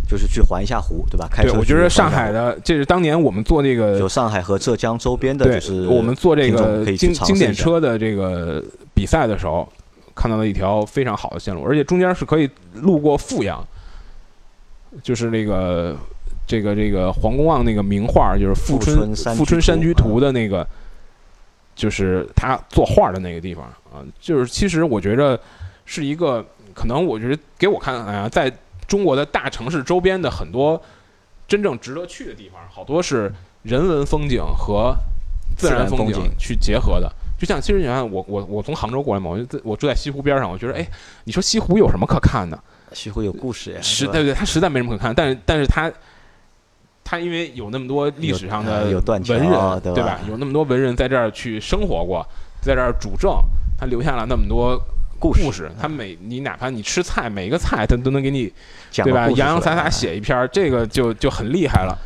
就是去环一下湖，对吧？开车。对，我觉得上海的，这是当年我们做那个，就上海和浙江周边的，就是我们做这个经经典车的这个比赛的时候，看到了一条非常好的线路，而且中间是可以路过富阳，就是那个这个这个黄公望那个名画，就是《富春富春山居图》的那个，就是他作画的那个地方啊。就是其实我觉着是一个，可能我觉得给我看来啊，在。中国的大城市周边的很多真正值得去的地方，好多是人文风景和自然风景去结合的。就像其实你看，我我我从杭州过来嘛，我就我住在西湖边上，我觉得哎，你说西湖有什么可看的？西湖有故事呀，实对对，它实在没什么可看。但是但是它它因为有那么多历史上的文人，对吧？有那么多文人在这儿去生活过，在这儿主政，他留下了那么多。故事，他每你哪怕你吃菜，每一个菜他都能给你，对吧？洋洋洒洒写一篇，这个就就很厉害了。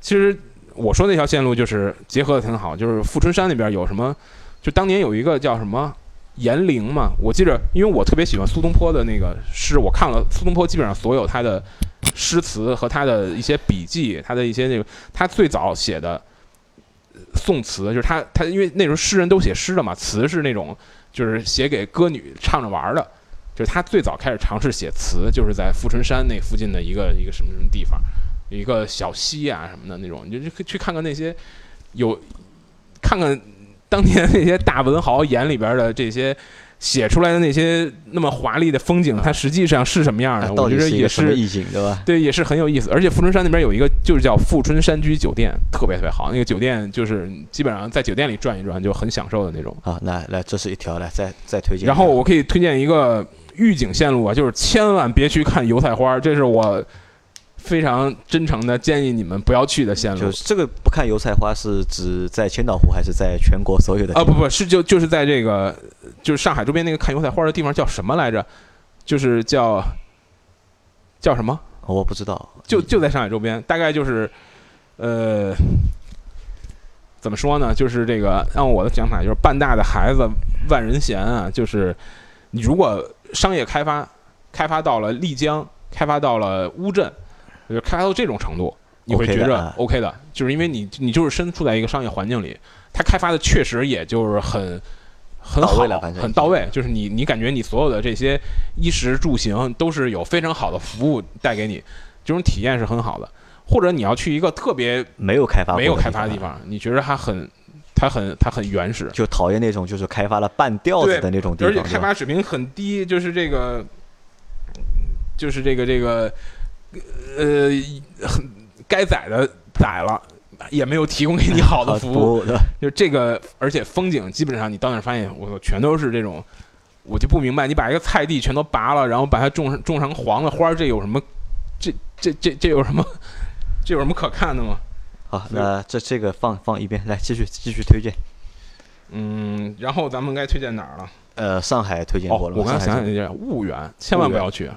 其实我说那条线路就是结合的挺好，就是富春山那边有什么，就当年有一个叫什么严陵嘛，我记着，因为我特别喜欢苏东坡的那个诗，我看了苏东坡基本上所有他的诗词和他的一些笔记，他的一些那个他最早写的宋词，就是他他因为那时候诗人都写诗的嘛，词是那种。就是写给歌女唱着玩的，就是他最早开始尝试写词，就是在富春山那附近的一个一个什么什么地方，有一个小溪啊什么的那种，你就去去看看那些有看看当年那些大文豪眼里边的这些写出来的那些那么华丽的风景，它实际上是什么样的？我觉得也是意境，对吧？对，也是很有意思。而且富春山那边有一个就是叫富春山居酒店，特别特别好。那个酒店就是基本上在酒店里转一转就很享受的那种。啊，那来这是一条，来再再推荐。然后我可以推荐一个预警线路啊，就是千万别去看油菜花，这是我非常真诚的建议你们不要去的线路就。是这个不看油菜花是指在千岛湖还是在全国所有的啊，不不是就就是在这个就是上海周边那个看油菜花的地方叫什么来着？就是叫叫什么？我不知道，就就在上海周边，大概就是，呃，怎么说呢？就是这个，按我的想法，就是半大的孩子万人嫌啊。就是你如果商业开发开发到了丽江，开发到了乌镇，就是开发到这种程度，你会觉着 OK 的，就是因为你你就是身处在一个商业环境里，它开发的确实也就是很。很好很到位，就是你，你感觉你所有的这些衣食住行都是有非常好的服务带给你，这种体验是很好的。或者你要去一个特别没有开发没有开发的地方，你觉得它很，它很，它很原始，就讨厌那种就是开发了半吊子的那种地方，而且开发水平很低，就是这个，就是这个这个，呃，很该宰的宰了，也没有提供给你好的服务，就这个，而且风景基本上你到那儿发现，我全都是这种，我就不明白，你把一个菜地全都拔了，然后把它种上种成黄的花儿，这有什么？这这这这有什么？这有什么可看的吗？好，那这这个放放一边，来继续继续推荐。嗯，然后咱们该推荐哪儿了？呃，上海推荐哦，过了吗，我刚才想上海起来这婺源，千万不要去，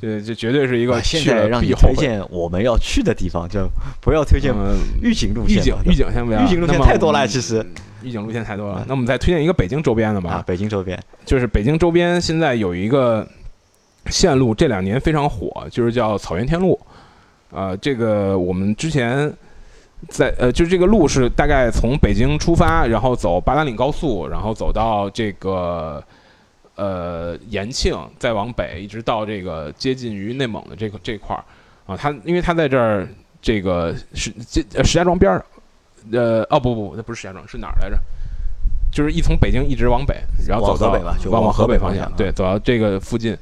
这这绝对是一个啊现在让你。推荐我们要去的地方，就不要推荐嗯预警路预警线嘛。预警先不要，预警路线太多了，其实预警路线太多了嗯。那我们再推荐一个北京周边的吧啊，，北京周边就是北京周边现在有一个线路，这两年非常火，就是叫草原天路。呃，这个我们之前在呃，就是这个路是大概从北京出发，然后走八达岭高速，然后走到这个呃延庆，再往北一直到这个接近于内蒙的这个这块儿啊。它因为它在这儿这个石这呃石家庄边儿上，呃哦不不不，那不是石家庄，是哪儿来着？就是一从北京一直往北，然后走到往河北吧就往往河北方向啊对，走到这个附近，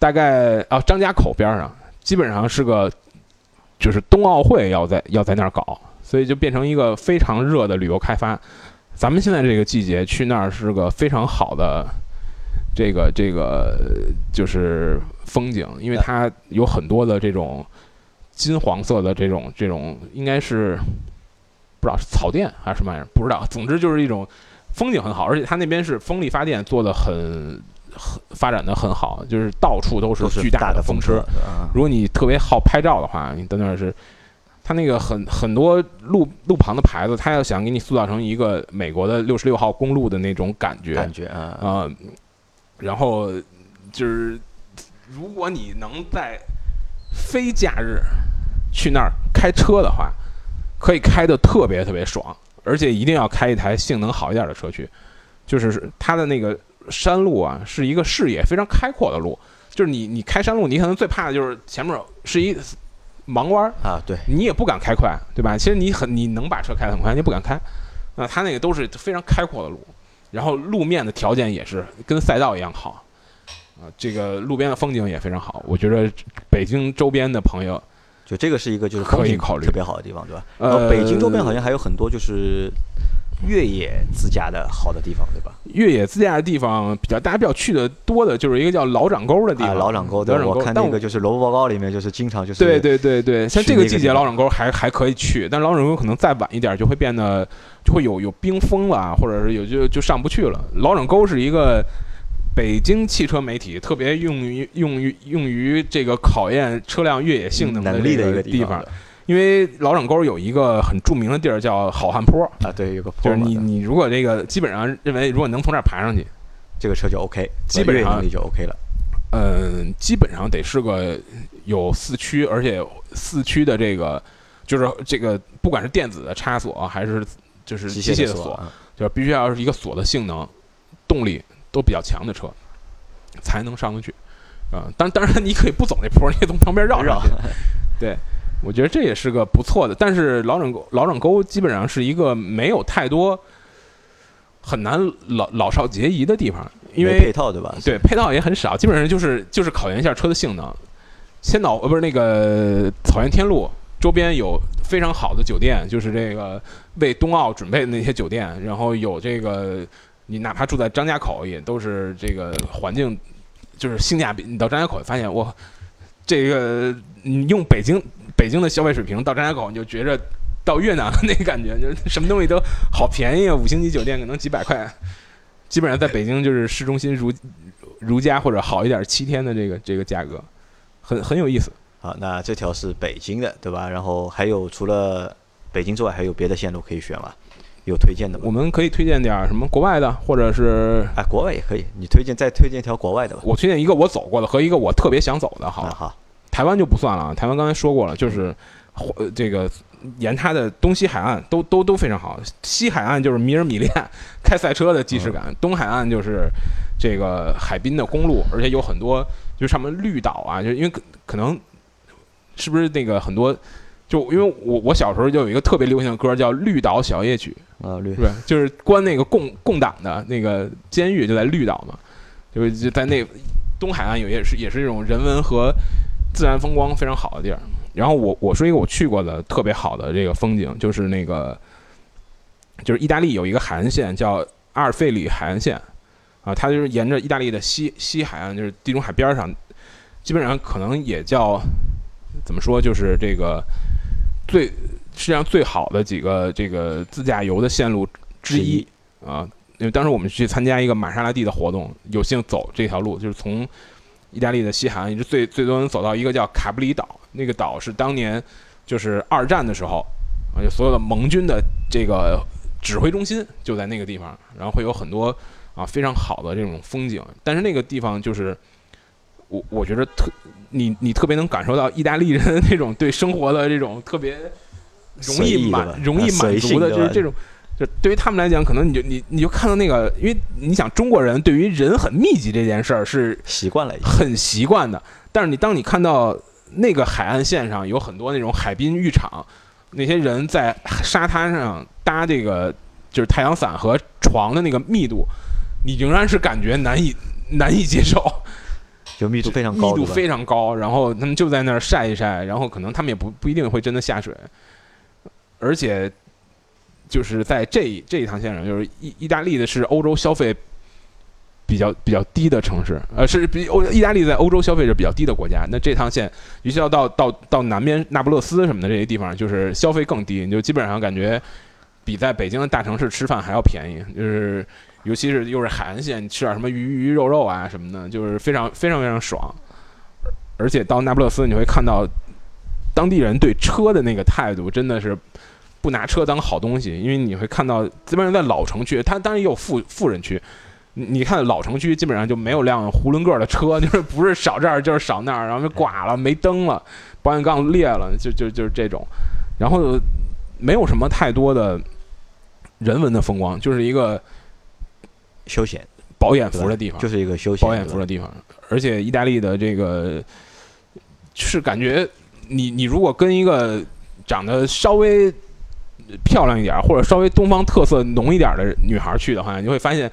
大概啊张家口边上，基本上是个就是冬奥会要在要在那儿搞，所以就变成一个非常热的旅游开发。咱们现在这个季节去那儿是个非常好的这个这个就是风景，因为它有很多的这种金黄色的这种这种应该是不知道是草甸还是什么玩意儿，不知道。总之就是一种风景很好，而且它那边是风力发电做的很很发展的很好，就是到处都是巨大的风车。啊，如果你特别好拍照的话，你到那儿是，它那个很很多路路旁的牌子，它要想给你塑造成一个美国的六十六号公路的那种感觉感觉啊，啊、然后就是如果你能在非假日去那儿开车的话，可以开的特别特别爽，而且一定要开一台性能好一点的车去，就是它的那个山路啊，是一个视野非常开阔的路。就是你你开山路，你可能最怕的就是前面是一盲弯儿，啊，对，你也不敢开快，对吧？其实你很你能把车开得很快，你不敢开。那它那个都是非常开阔的路，然后路面的条件也是跟赛道一样好，啊，这个路边的风景也非常好。我觉得北京周边的朋友，就这个是一个就是可以考虑特别好的地方，对吧？呃然后北京周边好像还有很多就是越野自驾的好的地方，对吧？越野自驾的地方比较大家比较去的多的就是一个叫老掌沟的地啊，方，老掌沟，对老，掌沟。我看但那个就是楼报告里面就是经常就是对对对对，像这个季节老掌沟还还可以去，但老掌沟可能再晚一点就会变得就会有有冰封了，或者是有就就上不去了。老掌沟是一个北京汽车媒体特别用于用于用于这个考验车辆越野性能能力的一个地方，因为老掌沟有一个很著名的地儿叫好汉坡，啊，对，有个坡就是你你如果这个基本上认为如果能从这儿爬上去，这个车就 OK，基本上越野能力就 OK 了。嗯，基本上得是个有四驱，而且四驱的这个就是这个不管是电子的插锁还是就是机械的锁，就是必须要是一个锁的性能、动力都比较强的车。才能上得去。啊，当当然你可以不走那坡，你可以从旁边绕绕去。对，我觉得这也是个不错的。但是老整沟老整沟基本上是一个没有太多很难老老少皆宜的地方，因为配套对吧？对，配套也很少，基本上就是就是考验一下车的性能。千岛呃不是那个草原天路周边有非常好的酒店，就是这个为冬奥准备的那些酒店，然后有这个你哪怕住在张家口也都是这个环境就是性价比。你到张家口发现哇，这个你用北京北京的消费水平到张家口，你就觉着到越南那个感觉，就是什么东西都好便宜啊，五星级酒店可能几百块。基本上在北京就是市中心如如家或者好一点七天的这个这个价格，很很有意思。好，那这条是北京的对吧？然后还有除了北京之外，还有别的线路可以选吗？有推荐的吗？我们可以推荐点儿什么国外的，或者是哎，国外也可以。你推荐再推荐一条国外的吧。我推荐一个我走过的和一个我特别想走的。好啊，好，台湾就不算了啊。台湾刚才说过了，就是呃这个沿它的东西海岸都都都非常好。西海岸就是米尔米利亚 开赛车的既视感，东海岸就是这个海滨的公路，而且有很多就上面绿岛啊，就因为可可能是不是那个很多。就因为我我小时候就有一个特别流行的歌叫《绿岛小夜曲》啊，绿对？就是关那个共共党的那个监狱就在绿岛嘛，就是就在那东海岸有也是也是这种人文和自然风光非常好的地儿。然后我我说一个我去过的特别好的这个风景，就是那个就是意大利有一个海岸线叫阿尔费里海岸线啊，它就是沿着意大利的西西海岸，就是地中海边上，基本上可能也叫怎么说，就是这个。最世界上最好的几个这个自驾游的线路之一啊，因为当时我们去参加一个玛莎拉蒂的活动，有幸走这条路，就是从意大利的西海岸一直最最多能走到一个叫卡布里岛，那个岛是当年就是二战的时候，啊，就所有的盟军的这个指挥中心就在那个地方，然后会有很多啊非常好的这种风景，但是那个地方就是我我觉得特。你你特别能感受到意大利人的那种对生活的这种特别容易满容易满足的，就是这种，就对于他们来讲，可能你就你你就看到那个，因为你想中国人对于人很密集这件事儿是习惯了，很习惯的。但是你当你看到那个海岸线上有很多那种海滨浴场，那些人在沙滩上搭这个就是太阳伞和床的那个密度，你仍然是感觉难以难以接受。就密度非常高，密度非常高，然后他们就在那儿晒一晒，然后可能他们也不不一定会真的下水，而且就是在这这一趟线上，就是意意大利的是欧洲消费比较比较低的城市，呃，是比欧意大利在欧洲消费是比较低的国家。那这趟线，尤其要到到到南边那不勒斯什么的这些地方，就是消费更低，你就基本上感觉比在北京的大城市吃饭还要便宜，就是。尤其是又是海岸线，吃点什么鱼鱼肉肉啊什么的，就是非常非常非常爽。而且到那不勒斯，你会看到当地人对车的那个态度，真的是不拿车当好东西。因为你会看到，基本上在老城区，它当然也有富富人区。你你看老城区，基本上就没有辆囫囵个的车，就是不是少这儿就是少那儿，然后就剐了没灯了，保险杠裂了，就就就是这种。然后没有什么太多的人文的风光，就是一个。休闲保眼福的地方，就是一个休闲保眼福的地方。而且意大利的这个是感觉，你你如果跟一个长得稍微漂亮一点，或者稍微东方特色浓一点的女孩去的话，你会发现，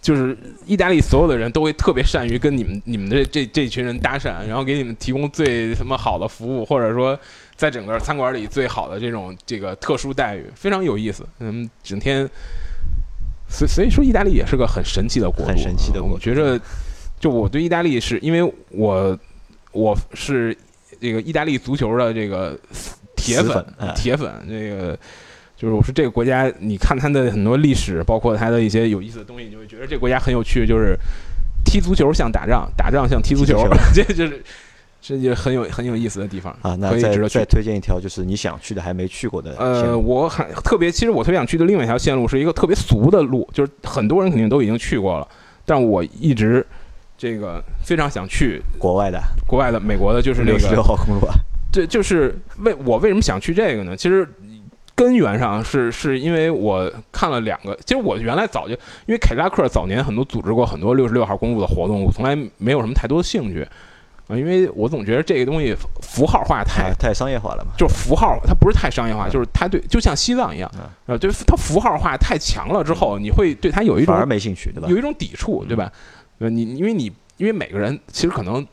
就是意大利所有的人都会特别善于跟你们你们的这这群人搭讪，然后给你们提供最什么好的服务，或者说在整个餐馆里最好的这种这个特殊待遇，非常有意思。嗯，整天。所所以说，意大利也是个很神奇的国度。很神奇的国，我觉着，就我对意大利是因为我我是这个意大利足球的这个铁粉，铁粉。这个就是我说这个国家，你看它的很多历史，包括它的一些有意思的东西，你就会觉得这个国家很有趣。就是踢足球像打仗，打仗像踢足球，这就是。这就很有很有意思的地方啊！那再再推荐一条，就是你想去的还没去过的。呃，我很特别，其实我特别想去的另外一条线路是一个特别俗的路，就是很多人肯定都已经去过了，但我一直这个非常想去国外的，国外的美国的，就是那个六号公路。对，就是为我为什么想去这个呢？其实根源上是是因为我看了两个，其实我原来早就因为凯迪拉克早年很多组织过很多六十六号公路的活动，我从来没有什么太多的兴趣啊，因为我总觉得这个东西符号化太太商业化了嘛，就是符号，它不是太商业化，就是它对，就像西藏一样啊，对，它符号化太强了之后，你会对它有一种反而没兴趣，对吧？有一种抵触，对吧？呃，你因为你因为每个人其实可能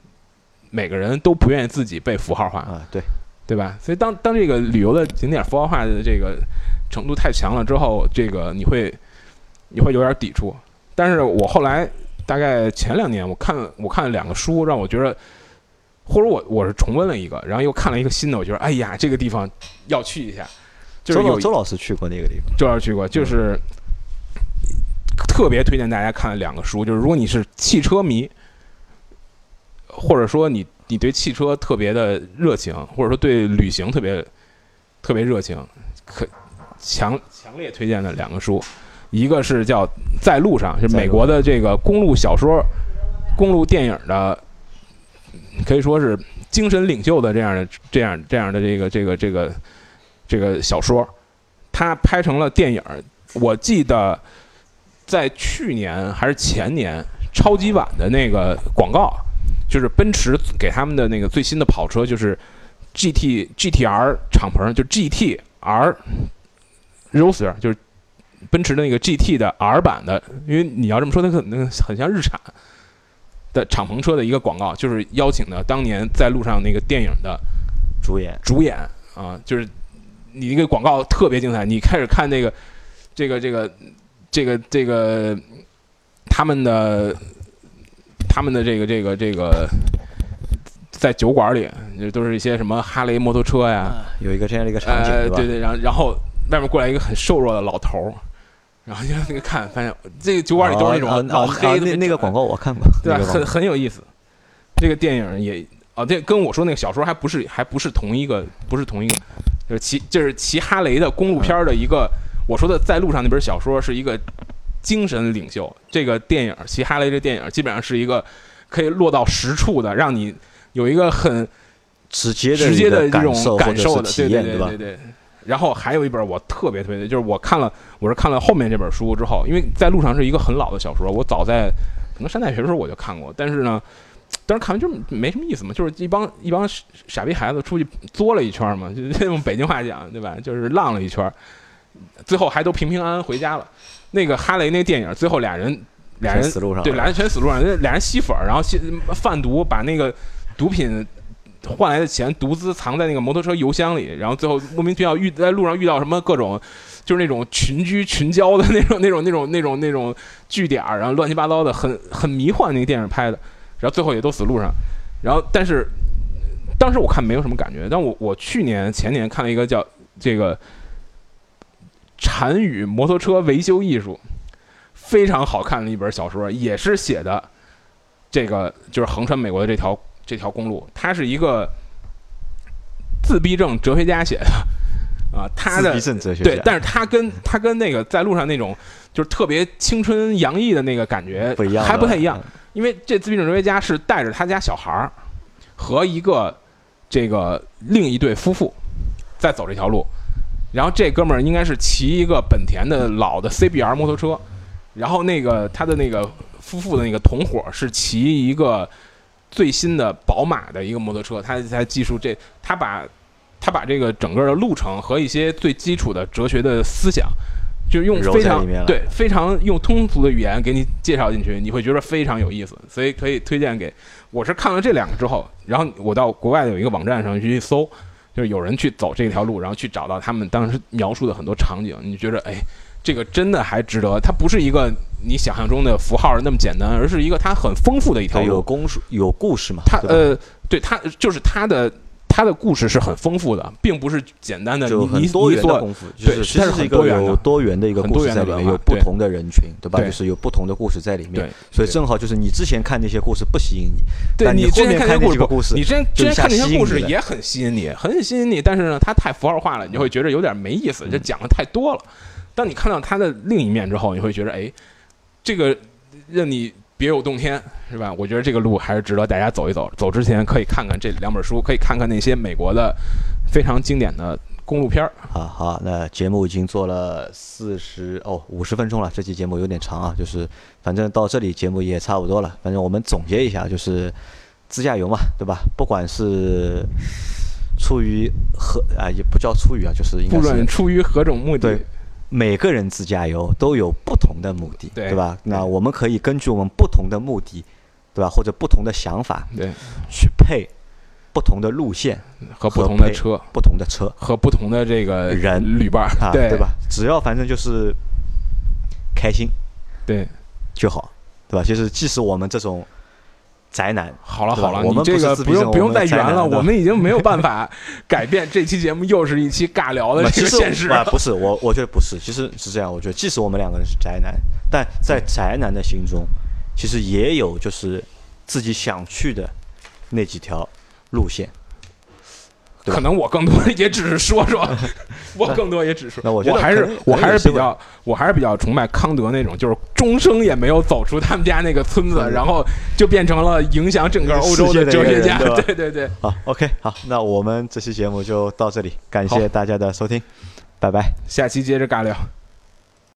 每个人都不愿意自己被符号化啊，对。对吧？所以当当这个旅游的景点符号化的这个程度太强了之后，这个你会你会有点抵触。但是我后来大概前两年，我看我看了两个书，让我觉得，或者我我是重温了一个，然后又看了一个新的，我觉得哎呀，这个地方要去一下。周老周老师去过那个地方，周老师去过，就是特别推荐大家看两个书，就是如果你是汽车迷，或者说你。你对汽车特别的热情，或者说对旅行特别特别热情，可强强烈推荐的两个书，一个是叫《在路上》，是美国的这个公路小说、公路电影的，可以说是精神领袖的这样的这样这样的这个这个这个这个小说，它拍成了电影。我记得在去年还是前年，超级碗的那个广告。就是奔驰给他们的那个最新的跑车，就是 G T G T R 敞篷，就 G T R r o s e r 就是奔驰的那个 G T 的 R 版的。因为你要这么说，它可能很像日产的敞篷车的一个广告，就是邀请的当年在路上那个电影的主演主演啊，就是你那个广告特别精彩。你开始看那个这个这个这个这个他们的。他们的这个这个这个，在酒馆里，都是一些什么哈雷摩托车呀，有一个这样的一个场景，对对，然后然后外面过来一个很瘦弱的老头儿，然后就那个看，发现 这个酒馆里都是那种老黑的。那个广告我看过，对吧？很很有意思。这个电影也啊，这跟我说那个小说还不是还不是同一个，不是同一个，就是骑就是骑哈雷的公路片的一个。我说的在路上那本小说是一个。精神领袖，这个电影《骑哈雷》这电影基本上是一个可以落到实处的，让你有一个很直接的直接的这种感受的体验，对对对对。然后还有一本我特别特别的，就是我看了，我是看了后面这本书之后，因为在路上是一个很老的小说，我早在可能上大学的时候我就看过，但是呢，当时看完就没什么意思嘛，就是一帮一帮傻逼孩子出去作了一圈嘛，就用北京话讲，对吧？就是浪了一圈，最后还都平平安安回家了。那个哈雷那电影，最后俩人，俩人死路上对俩人全死路上，俩人吸粉儿，然后吸贩毒，把那个毒品换来的钱独自藏在那个摩托车油箱里，然后最后莫名其妙遇在路上遇到什么各种，就是那种群居群交的那种那种那种那种那种据点儿，然后乱七八糟的，很很迷幻那个电影拍的，然后最后也都死路上，然后但是当时我看没有什么感觉，但我我去年前年看了一个叫这个。禅语摩托车维修艺术，非常好看的一本小说，也是写的这个就是横穿美国的这条这条公路。他是一个自闭症哲学家写的啊，他的对，但是他跟他跟那个在路上那种就是特别青春洋溢的那个感觉不一样，还不太一样。因为这自闭症哲学家是带着他家小孩儿和一个这个另一对夫妇在走这条路。然后这哥们儿应该是骑一个本田的老的 CBR 摩托车，然后那个他的那个夫妇的那个同伙是骑一个最新的宝马的一个摩托车，他在技术这他把他把这个整个的路程和一些最基础的哲学的思想，就用非常对非常用通俗的语言给你介绍进去，你会觉得非常有意思，所以可以推荐给我是看了这两个之后，然后我到国外的有一个网站上去搜。就是有人去走这条路，然后去找到他们当时描述的很多场景，你觉得哎，这个真的还值得？它不是一个你想象中的符号那么简单，而是一个它很丰富的一条路，有公有故事嘛？它呃，对它就是它的。他的故事是很丰富的，并不是简单的你你多元的功夫，对，它是一个有多元的一个故事在里面，有不同的人群，对吧？就是有不同的故事在里面，所以正好就是你之前看那些故事不吸引你，对你后面看那些故事，你之前之前看那些故事也很吸引你，很吸引你，但是呢，它太符号化了，你会觉得有点没意思，就讲的太多了。当你看到它的另一面之后，你会觉得，哎，这个让你。别有洞天，是吧？我觉得这个路还是值得大家走一走。走之前可以看看这两本书，可以看看那些美国的非常经典的公路片儿。啊，好，那节目已经做了四十哦五十分钟了，这期节目有点长啊，就是反正到这里节目也差不多了，反正我们总结一下，就是自驾游嘛，对吧？不管是出于何啊，也不叫出于啊，就是应该不是论出于何种目的对，每个人自驾游都有不同的目的，对吧？那我们可以根据我们不同的目的，对吧？或者不同的想法对，去配不同的路线、和不同的车不同的车和不同的这个人旅伴儿，啊，对对吧？？只要反正就是开心对，就好，对吧？就是即使我们这种宅男，好了好了，我们这个不用不用再圆了，我们已经没有办法改变这期节目又是一期尬聊的 这个现实啊，不是我，我觉得不是，其实是这样。我觉得即使我们两个人是宅男，但在宅男的心中，其实也有就是自己想去的那几条路线。可能我更多也只是说说，我更多也只是说，那我觉得还是我还是比较我还是比较崇拜康德那种，就是终生也没有走出他们家那个村子，嗯。然后就变成了影响整个欧洲的哲学家。对 对对，好，OK，好，那我们这期节目就到这里，感谢大家的收听，拜拜。下期接着尬聊。